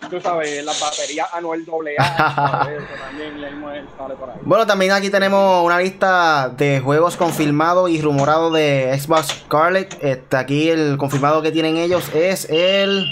tú sabes, las baterías anual doble A, ¿sabes? Eso también sale por ahí. Bueno, también aquí tenemos una lista de juegos confirmados y rumorados de Xbox Scarlet. Este, aquí el confirmado que tienen ellos es el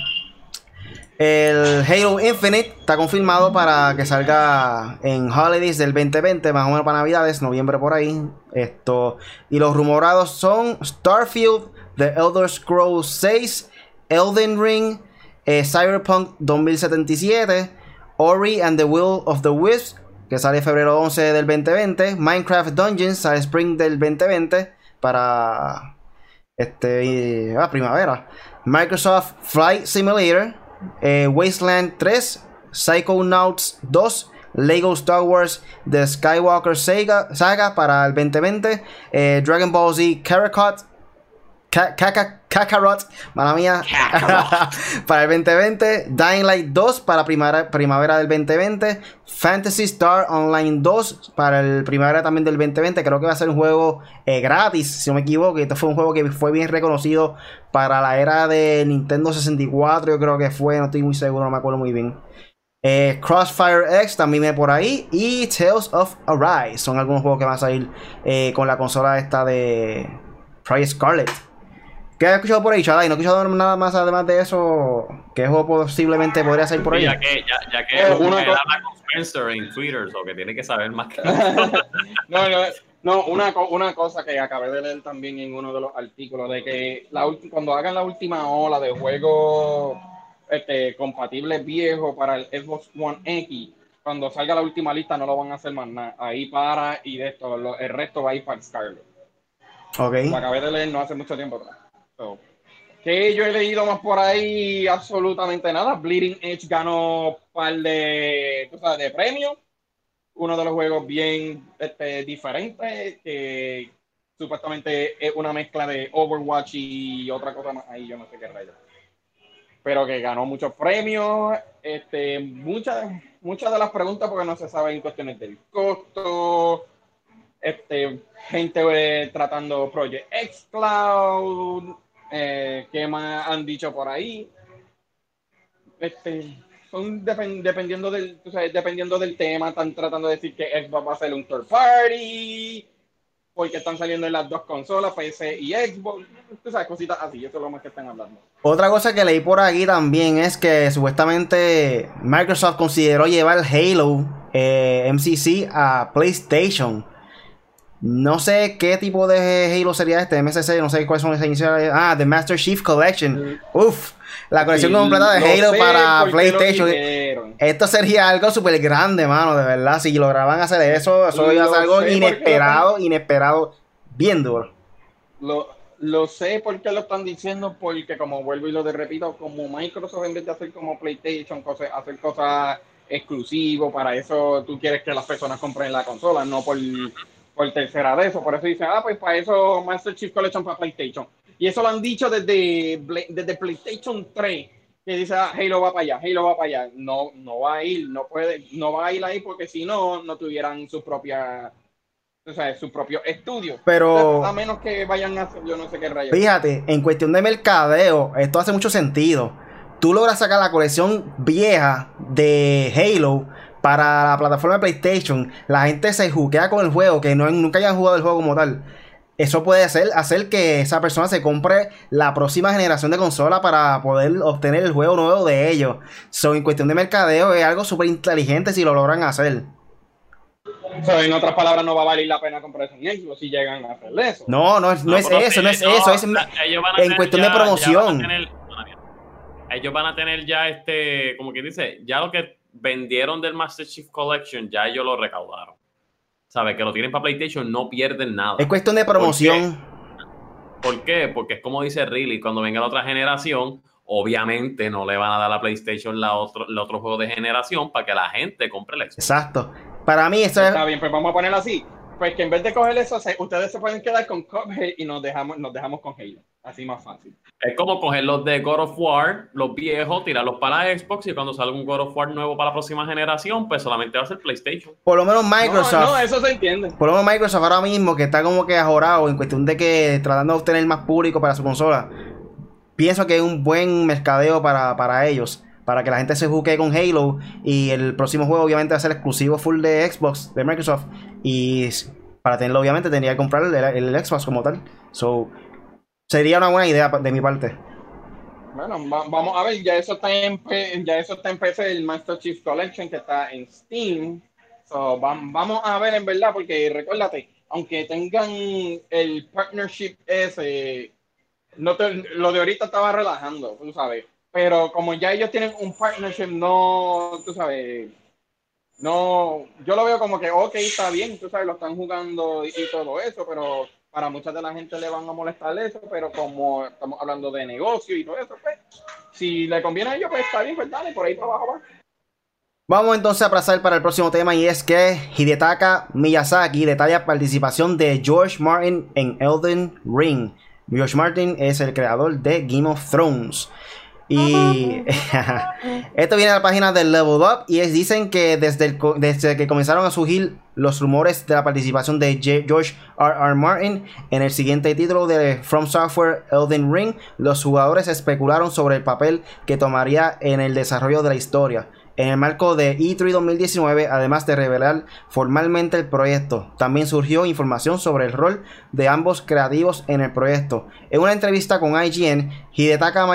el Halo Infinite. Está confirmado para que salga en Holidays del 2020, más o menos para Navidades, noviembre por ahí. Esto y los rumorados son Starfield, The Elder Scrolls 6, Elden Ring, eh, Cyberpunk 2077, Ori and the Will of the Wisps, que sale febrero 11 del 2020, Minecraft Dungeons sale Spring del 2020 para este y- ah, primavera. Microsoft Flight Simulator, eh, Wasteland 3, Psychonauts 2, Lego Star Wars The Skywalker Saga, saga para el 2020, eh, Dragon Ball Z Kakarot, Kaka- Kakarot, mala mía, para el 2020, Dying Light 2 para primavera, primavera del 2020, Fantasy Star Online 2 para el primavera también del 2020, creo que va a ser un juego eh, gratis, si no me equivoco, este fue un juego que fue bien reconocido para la era de Nintendo 64, yo creo que fue, no estoy muy seguro, no me acuerdo muy bien. Eh, Crossfire X también viene por ahí. Y Tales of Arise. Son algunos juegos que van a salir eh, con la consola esta de Project Scarlet. ¿Qué has escuchado por ahí, Shadai? ¿No he escuchado nada más además de eso? ¿Qué juego posiblemente podría salir por ahí? Ya que, ya, ya que Eh, una que co- habla con Spencer en Twitter, o que tiene que saber más que No, no, no una, una cosa que acabé de leer también en uno de los artículos, de que la cuando hagan la última ola de juegos este, compatibles viejos para el Xbox One X, cuando salga la última lista no lo van a hacer más nada. Ahí para y de esto, lo- el resto va a ir para el Scarlet. Ok. Lo acabé de leer no hace mucho tiempo atrás. Que yo he leído más por ahí absolutamente nada. Bleeding Edge ganó un par de, sabes, de premios. Uno de los juegos bien este, diferentes, que supuestamente es una mezcla de Overwatch y otra cosa más. Ahí yo no sé qué rayos. Pero que ganó muchos premios. Este, muchas, muchas de las preguntas, porque no se sabe en cuestiones del costo, este, gente eh, tratando Project X Cloud, eh, ¿qué más han dicho por ahí? Este, son depen- dependiendo del, dependiendo del tema, están tratando de decir que Xbox va a ser un third party, porque están saliendo en las dos consolas, PC y Xbox, tú sabes, cositas así, eso es lo más que están hablando. Otra cosa que leí por aquí también es que supuestamente Microsoft consideró llevar Halo eh, MCC a PlayStation. No sé qué tipo de Halo sería este, MSC, no sé cuáles son las iniciales. Ah, The Master Chief Collection. Uf, la colección Sí, completa de lo Halo para PlayStation. Esto sería algo súper grande, mano, de verdad. Si lograban hacer eso, eso iba a ser algo inesperado, inesperado, bien duro. Lo, lo sé porque lo están diciendo, porque como vuelvo y lo de repito, como Microsoft en vez de hacer como PlayStation, cosas, hacer cosas exclusivas, para eso tú quieres que las personas compren la consola, no por, por tercera de eso. Por eso dicen, ah, pues para eso Master Chief Collection para PlayStation. Y eso lo han dicho desde, desde PlayStation 3, que dice, ah, Halo va para allá, Halo va para allá. No, no va a ir, no puede, no va a ir ahí porque si no, no tuvieran su propia, o sea, su propio estudio. Pero- A menos que vayan a hacer, yo no sé qué rayos. Fíjate, en cuestión de mercadeo, esto hace mucho sentido. Tú logras sacar la colección vieja de Halo para la plataforma de PlayStation, la gente se juquea con el juego, que no, nunca hayan jugado el juego como tal. Eso puede hacer, hacer que esa persona se compre la próxima generación de consola para poder obtener el juego nuevo de ellos. So, en cuestión de mercadeo es algo súper inteligente si lo logran hacer. en otras palabras, no va a valer la pena comprarse un Xbox si llegan a hacer eso. No, no, es, no, es eso, no es eso. Es en cuestión de promoción. ellos van a tener ya este, como que dice, ya lo que vendieron del Master Chief Collection, ya ellos lo recaudaron. ¿Sabes? Que lo tienen para PlayStation, no pierden nada. Es cuestión de promoción. ¿Por qué? Porque es como dice Riley, cuando venga la otra generación, obviamente no le van a dar a PlayStation la otro, el otro juego de generación para que la gente compre el Xbox. Exacto. Para mí eso Está bien, pues vamos a ponerlo así pues que en vez de coger eso, ustedes se pueden quedar con Cuphead y nos dejamos, nos dejamos con Halo. Así más fácil. Es como coger los de God of War, los viejos, tirarlos para la Xbox y cuando salga un God of War nuevo para la próxima generación, pues solamente va a ser PlayStation. Por lo menos Microsoft. No, eso se entiende. Por lo menos Microsoft ahora mismo, que está como que ajorado en cuestión de que tratando de obtener más público para su consola, pienso que es un buen mercadeo para, para ellos para que la gente se juque con Halo y el próximo juego obviamente va a ser exclusivo full de Xbox, de Microsoft y para tenerlo obviamente tendría que comprar el, Xbox como tal. So, sería una buena idea de mi parte. Bueno, vamos a ver, ya eso está en ya eso está en PC, el Master Chief Collection que está en Steam. So, vamos a ver en verdad, porque recuérdate, aunque tengan el partnership ese, no lo de ahorita estaba relajando, tú sabes. Pero como ya ellos tienen un partnership, no, tú sabes, no, yo lo veo como que, ok, está bien, tú sabes, lo están jugando y, todo eso, pero para mucha de la gente le van a molestar eso, pero como estamos hablando de negocio y todo eso, pues, si le conviene a ellos, pues está bien, pues dale, por ahí para abajo va. Vamos entonces a pasar para el próximo tema y es que Hidetaka Miyazaki detalla participación de George Martin en Elden Ring. George Martin es el creador de Game of Thrones. Y esto viene a la página del Level Up y es, dicen que desde, desde que comenzaron a surgir los rumores de la participación de George R. R. Martin en el siguiente título de From Software Elden Ring, los jugadores especularon sobre el papel que tomaría en el desarrollo de la historia en el marco de E3 2019, además de revelar formalmente el proyecto. También surgió información sobre el rol de ambos creativos en el proyecto. En una entrevista con IGN, Hidetaka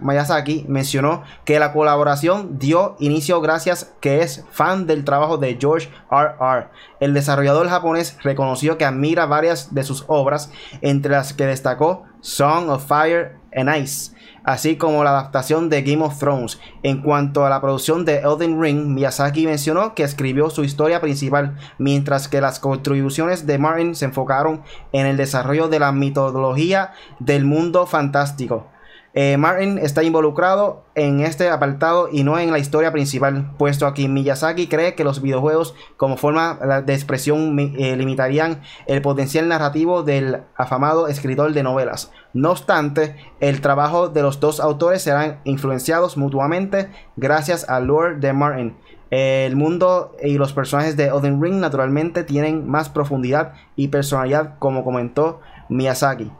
Miyazaki mencionó que la colaboración dio inicio gracias que es fan del trabajo de George R. R. El desarrollador japonés reconoció que admira varias de sus obras, entre las que destacó Song of Fire and Ice así como la adaptación de Game of Thrones. En cuanto a la producción de Elden Ring, Miyazaki mencionó que escribió su historia principal, mientras que las contribuciones de Martin se enfocaron en el desarrollo de la mitología del mundo fantástico. Eh, Martin está involucrado en este apartado y no en la historia principal, puesto aquí Miyazaki cree que los videojuegos como forma de expresión eh, limitarían el potencial narrativo del afamado escritor de novelas. No obstante, el trabajo de los dos autores serán influenciados mutuamente gracias al lore de Martin. El mundo y los personajes de Elden Ring naturalmente tienen más profundidad y personalidad como comentó Miyazaki.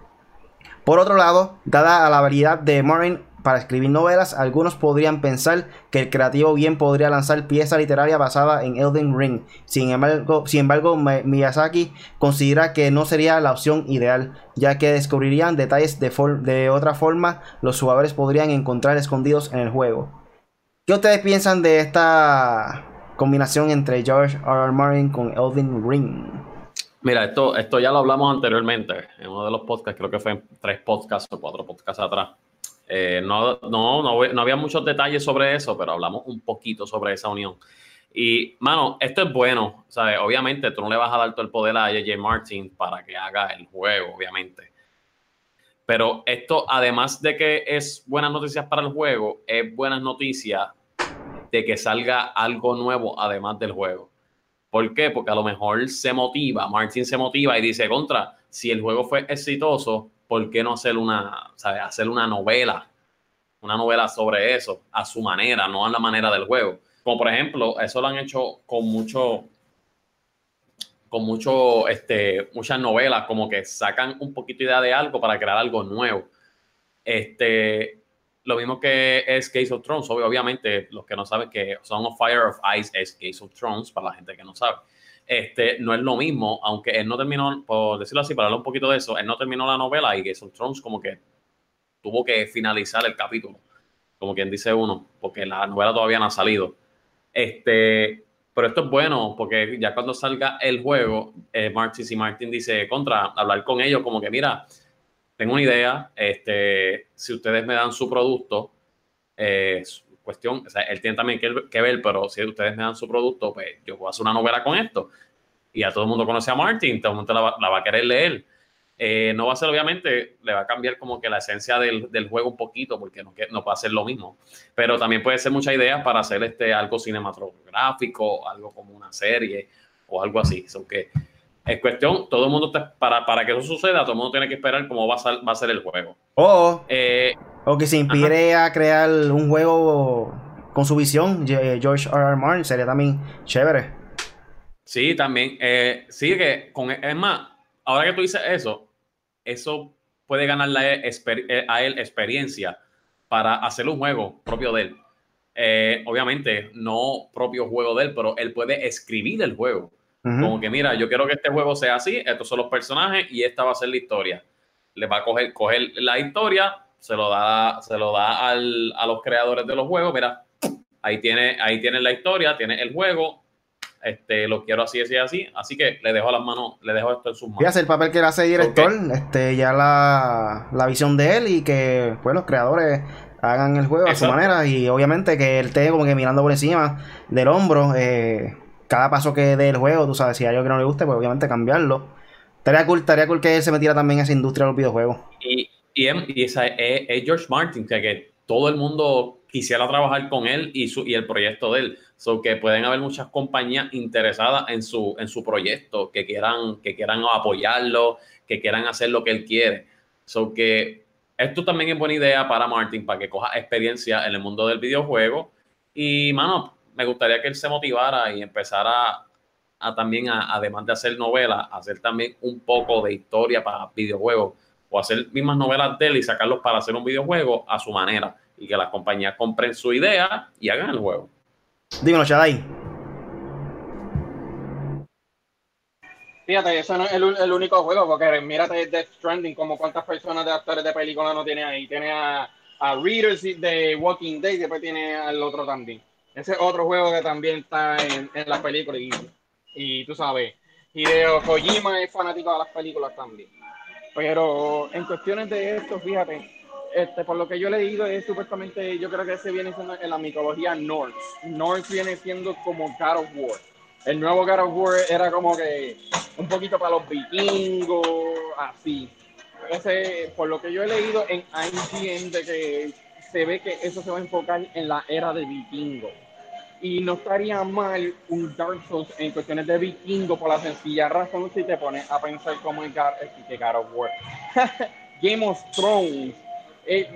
Por otro lado, dada la variedad de Martin para escribir novelas, algunos podrían pensar que el creativo bien podría lanzar pieza literaria basada en Elden Ring. Sin embargo, sin embargo Miyazaki considera que no sería la opción ideal, ya que descubrirían detalles de, otra forma los jugadores podrían encontrar escondidos en el juego. ¿Qué ustedes piensan de esta combinación entre George R. R. Con Elden Ring? Mira, esto, esto ya lo hablamos anteriormente en uno de los podcasts, creo que fue en tres podcasts o cuatro podcasts atrás. Eh, no, no, no, había muchos detalles sobre eso, pero hablamos un poquito sobre esa unión. Y, mano, esto es bueno. ¿sabes? Obviamente, tú no le vas a dar todo el poder a JJ Martin para que haga el juego, obviamente. Pero esto, además de que es buenas noticias para el juego, es buenas noticias de que salga algo nuevo además del juego. ¿Por qué? Porque a lo mejor se motiva, Martin se motiva y dice, contra, si el juego fue exitoso, ¿por qué no hacer una, ¿sabes? hacer una novela? Una novela sobre eso, a su manera, no a la manera del juego. Como por ejemplo, eso lo han hecho con mucho, con mucho, este, muchas novelas, como que sacan un poquito de idea de algo para crear algo nuevo. Este, lo mismo que es Case of Thrones, obviamente los que no saben que Song of Fire of Ice es Case of Thrones, para la gente que no sabe. Este, no es lo mismo, aunque él no terminó, por decirlo así, para hablar un poquito de eso, él no terminó la novela y Case of Thrones como que tuvo que finalizar el capítulo, como quien dice uno, porque la novela todavía no ha salido. Este, pero esto es bueno porque ya cuando salga el juego, eh, Martis y Martin dice contra, hablar con ellos como que mira, tengo una idea, este, si ustedes me dan su producto, eh, cuestión, o sea, él tiene también que, ver, pero si ustedes me dan su producto, pues yo voy a hacer una novela con esto. Y a todo el mundo conoce a Martin, todo el mundo la va, a querer leer. Eh, no va a ser, obviamente, le va a cambiar como que la esencia del, del juego un poquito, porque no, no va a ser lo mismo. Pero también puede ser mucha idea para hacer este, algo cinematográfico, algo como una serie o algo así. So que es cuestión, todo el mundo, para, para que eso suceda, todo el mundo tiene que esperar cómo va a ser, va a ser el juego. O, eh, o que se inspire a crear un juego con su visión, George R. R. Martin, sería también chévere. Sí, también. Eh, sí, que con, es más, ahora que tú dices eso, eso puede ganarle eh, a él experiencia para hacer un juego propio de él. obviamente, no propio juego de él, pero él puede escribir el juego. Como que, mira, yo quiero que este juego sea así, estos son los personajes y esta va a ser la historia. Le va a coger, coger la historia, se lo da, se lo da al, a los creadores de los juegos, mira, ahí tiene, ahí tiene la historia, tiene el juego, este, lo quiero así, así, así, así que le dejo las manos, le dejo esto en sus manos. El papel que le hace director, este, ya la, la, visión de él y que, pues, los creadores hagan el juego a su manera y obviamente que él esté como que mirando por encima del hombro, eh, cada paso que dé el juego, tú sabes, si hay algo que no le guste, pues obviamente cambiarlo. Estaría cool, cool que él se metiera también en esa industria de los videojuegos. Y, y, y esa es, George Martin, que, que todo el mundo quisiera trabajar con él y, su, y el proyecto de él. So que pueden haber muchas compañías interesadas en su, en su proyecto, que quieran, que quieran apoyarlo, que quieran hacer lo que él quiere. So que esto también es buena idea para Martin, para que coja experiencia en el mundo del videojuego. Y, mano, me gustaría que él se motivara y empezara a, también, además de hacer novelas, hacer también un poco de historia para videojuegos o hacer mismas novelas de él y sacarlos para hacer un videojuego a su manera y que las compañías compren su idea y hagan el juego. Dímelo, Shadai. Fíjate, eso no es el, único juego, porque mírate Death Stranding, como cuántas personas de actores de película no tiene ahí. Tiene a, a Readers de Walking Dead y después tiene al otro también. Ese es otro juego que también está en, en las películas. Y, y, tú sabes, Hideo Kojima es fanático de las películas también. Pero en cuestiones de esto, fíjate, este, por lo que yo he leído, es supuestamente, yo creo que ese viene siendo en la mitología Norse. Norse viene siendo como God of War. El nuevo God of War era como que un poquito para los vikingos, así. Ese, por lo que yo he leído en IGN, de que se ve que eso se va a enfocar en la era de vikingo. Y no estaría mal un Dark Souls en cuestiones de vikingo por la sencilla razón si te pones a pensar como en God, of War. Game of Thrones. Eh,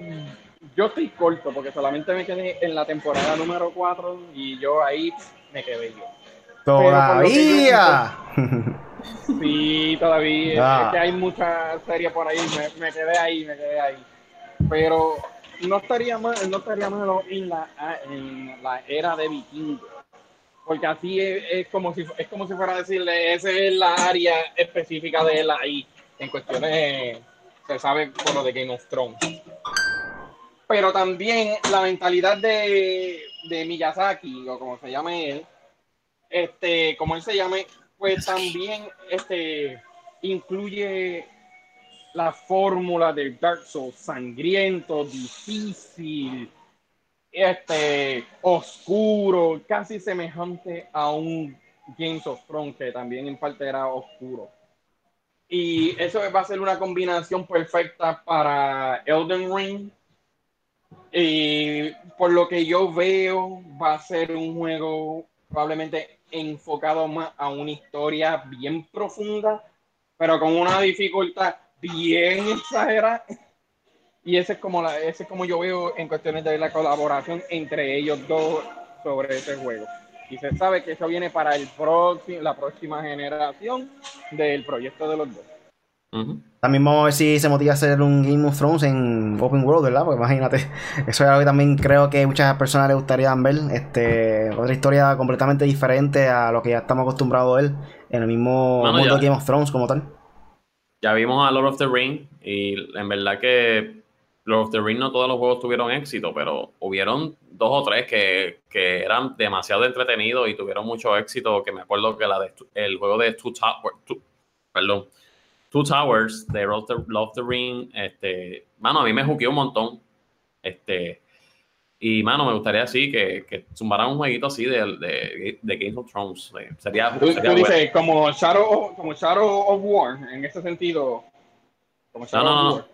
yo estoy corto porque solamente me quedé en la temporada número 4 y yo ahí me quedé yo. ¿Todavía? sí, todavía. Es que hay muchas series por ahí. Me, me quedé ahí, me quedé ahí. Pero no estaría mal, no estaría malo en la, en la era de vikingos. Porque así es, como si es como si fuera a decirle, esa es la área específica de él ahí, en cuestiones, se sabe por lo de Game of Thrones. Pero también la mentalidad de, de Miyazaki, o como se llame él, este, como él se llame, pues también este, incluye la fórmula del Dark Souls, sangriento, difícil, este, oscuro, casi semejante a un Games of Thrones, que también en parte era oscuro. Y eso va a ser una combinación perfecta para Elden Ring. Y por lo que yo veo, va a ser un juego probablemente enfocado más a una historia bien profunda, pero con una dificultad bien exagerada. Y ese es como la, ese es como yo veo en cuestiones de la colaboración entre ellos dos sobre ese juego. Y se sabe que eso viene para el próximo, la próxima generación del proyecto de los dos. También vamos a ver si se motiva a hacer un Game of Thrones en Open World, ¿verdad? Porque imagínate, eso es algo que también creo que muchas personas les gustaría ver. Este, otra historia completamente diferente a lo que ya estamos acostumbrados a ver en el mismo mundo de Game of Thrones como tal. Ya vimos a Lord of the Ring y en verdad que Lord of the Ring no todos los juegos tuvieron éxito, pero hubieron dos o tres que, eran demasiado entretenidos y tuvieron mucho éxito. Que me acuerdo que la el juego de Two Towers, Two Towers de Lord of the Ring, este, mano, a mí me juqueó un montón. Este, y mano, me gustaría así que, que zumbaran un jueguito así de, de, de Game of Thrones. Sería, tú, dices como Shadow, como Shadow of War, en ese sentido. Como Shadow no, no, of War.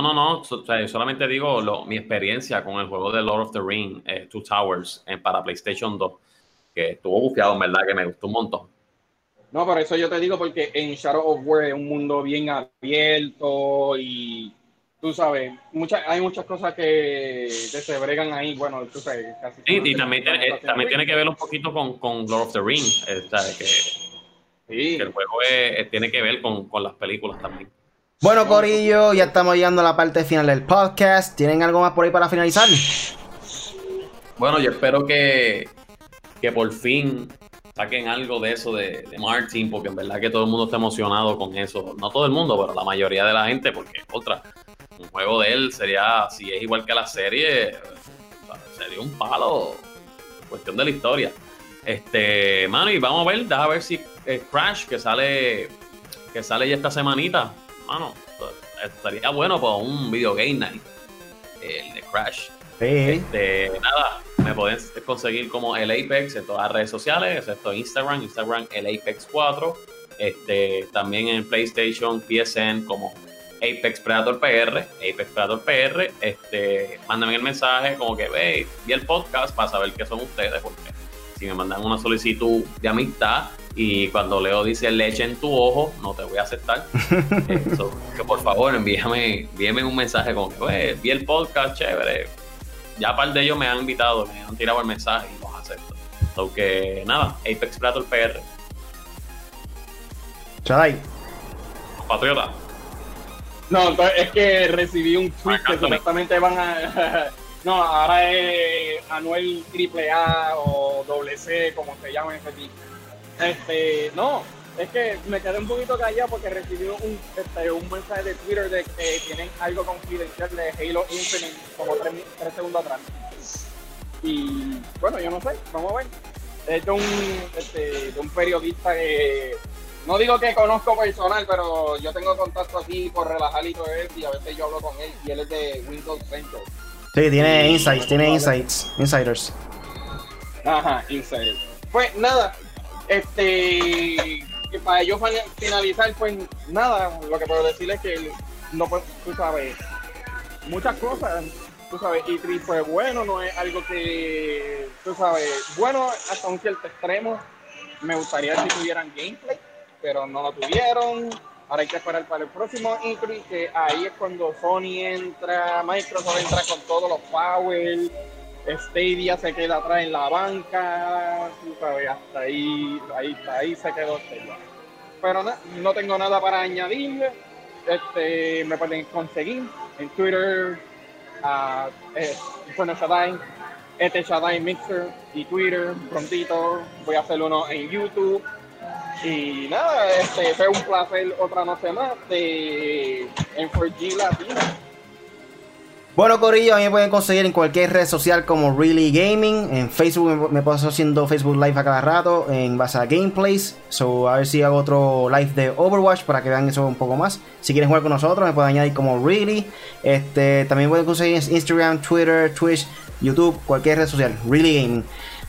No, no, no. solamente digo mi experiencia con el juego de Lord of the Ring, eh, Two Towers, en, para PlayStation 2, que estuvo bufiado, en verdad, que me gustó un montón. No, pero eso yo te digo porque en Shadow of War es un mundo bien abierto y tú sabes, muchas, hay muchas cosas que, se bregan ahí, bueno, tú sabes, casi. Sí, y también, tiene, también tiene que ver un poquito con, con Lord of the Ring, eh, que, que, el juego tiene que ver con, con las películas también. Bueno, Corillo, ya estamos llegando a la parte final del podcast. ¿Tienen algo más por ahí para finalizar? Bueno, yo espero que, que por fin saquen algo de eso de, de, Martin, porque en verdad que todo el mundo está emocionado con eso. No todo el mundo, pero la mayoría de la gente, porque otra, un juego de él sería, si es igual que la serie, sería un palo. Cuestión de la historia. Este, mano, y vamos a ver, déjame ver si eh, Crash, que sale, que sale ya esta semanita, mano, estaría bueno para un video game night. El de Crash. Este, nada, me pueden conseguir como el Apex en todas las redes sociales, excepto Instagram, Instagram el Apex 4. Este, también en PlayStation, PSN como Apex Predator PR, Apex Predator PR. Este, mándame el mensaje como que ve, vi el podcast para saber qué son ustedes, porque si me mandan una solicitud de amistad, y cuando Leo dice leche en tu ojo, no te voy a aceptar. Eso, que por favor envíame, envíame un mensaje como que, pues, vi el podcast, chévere. Ya par de ellos me han invitado, me han tirado el mensaje y los acepto. Aunque nada, Apex Predator PR. Chaday. Patriota. No, es que recibí un tweet que supuestamente van a. no, ahora es Anuel AAA o doble C, como se llama ese tipo. Este, no, es que me quedé un poquito callado porque recibí un, este, un mensaje de Twitter de que tienen algo confidencial de Halo Infinite como tres, segundos atrás. Y bueno, yo no sé, vamos a ver. Es de un, este, de un periodista que no digo que conozco personal, pero yo tengo contacto así por relajar y todo eso, y a veces yo hablo con él, y él es de Windows Central. Sí, tiene insights, tiene insights, insiders. Ajá, insiders. Pues nada, este, que para ellos finalizar, pues nada, lo que puedo decir es que no pues, tú sabes, muchas cosas, tú sabes, y fue bueno, no es algo que, tú sabes, bueno hasta un cierto extremo. Me gustaría si tuvieran gameplay, pero no lo tuvieron. Ahora hay que esperar para el próximo E3, que ahí es cuando Sony entra, Microsoft entra con todos los power Stadia se queda atrás en la banca, hasta ahí, ahí, ahí se quedó Stadia. Pero no tengo nada para añadir. Este, me pueden conseguir en Twitter, a eh, bueno, Shadai, este Shadai Mixer y Twitter, prontito. Voy a hacer uno en YouTube. Y nada, este fue un placer otra noche más de en 4G Latina. Bueno, Corillo, a mí me pueden conseguir en cualquier red social como Really Gaming. En Facebook me, paso haciendo Facebook Live a cada rato en base a gameplays. So, a ver si hago otro live de Overwatch para que vean eso un poco más. Si quieren jugar con nosotros, me pueden añadir como Really. Este, también pueden conseguir en Instagram, Twitter, Twitch, YouTube, cualquier red social. Really Gaming.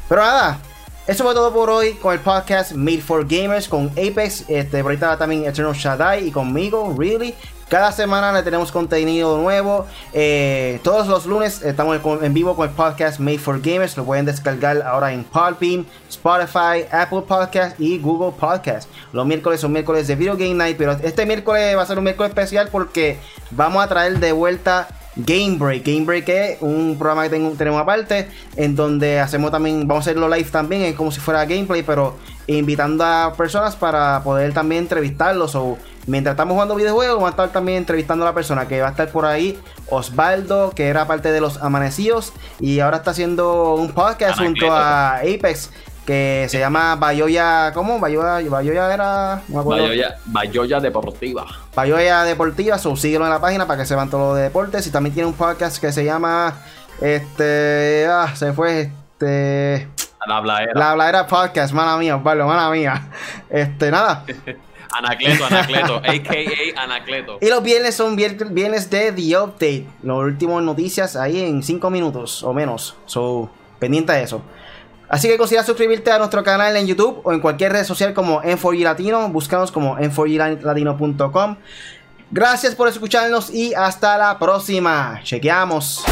Pero nada, eso fue todo por hoy con el podcast Made for Gamers con Apex. Este, por ahorita también Eternal Shaddai y conmigo, Really. Cada semana le tenemos contenido nuevo. Eh, todos los lunes estamos en vivo con el podcast Made for Gamers. Lo pueden descargar ahora en Podbean, Spotify, Apple Podcast y Google Podcast. Los miércoles son miércoles de Video Game Night, pero este miércoles va a ser un miércoles especial porque vamos a traer de vuelta Game Break. Game Break es un programa que tenemos aparte, en donde hacemos también, vamos a hacerlo live también, es como si fuera gameplay, pero invitando a personas para poder también entrevistarlos. O mientras estamos jugando videojuegos, vamos a estar también entrevistando a la persona que va a estar por ahí, Osvaldo, que era parte de los amanecidos, y ahora está haciendo un podcast junto a Apex que se llama Bayoya, ¿cómo? Bayoya, Bayoya era, no Bayoya, Bayoya Deportiva. Bayoya Deportiva, so, síguelo en la página para que sepan todo lo de deportes. Y también tiene un podcast que se llama, este, ah, se fue, este... La Habladera. La Habladera Podcast, mala mía, Osvaldo, mala mía. Este, nada. Anacleto, Anacleto, a.k.a. Anacleto. Y los viernes son viernes de The Update. Las últimas noticias ahí en 5 minutos o menos. So, pendiente de eso. Así que considera suscribirte a nuestro canal en YouTube o en cualquier red social como N4G Latino. Búscanos como n4glatino.com. Gracias por escucharnos y hasta la próxima. Chequeamos.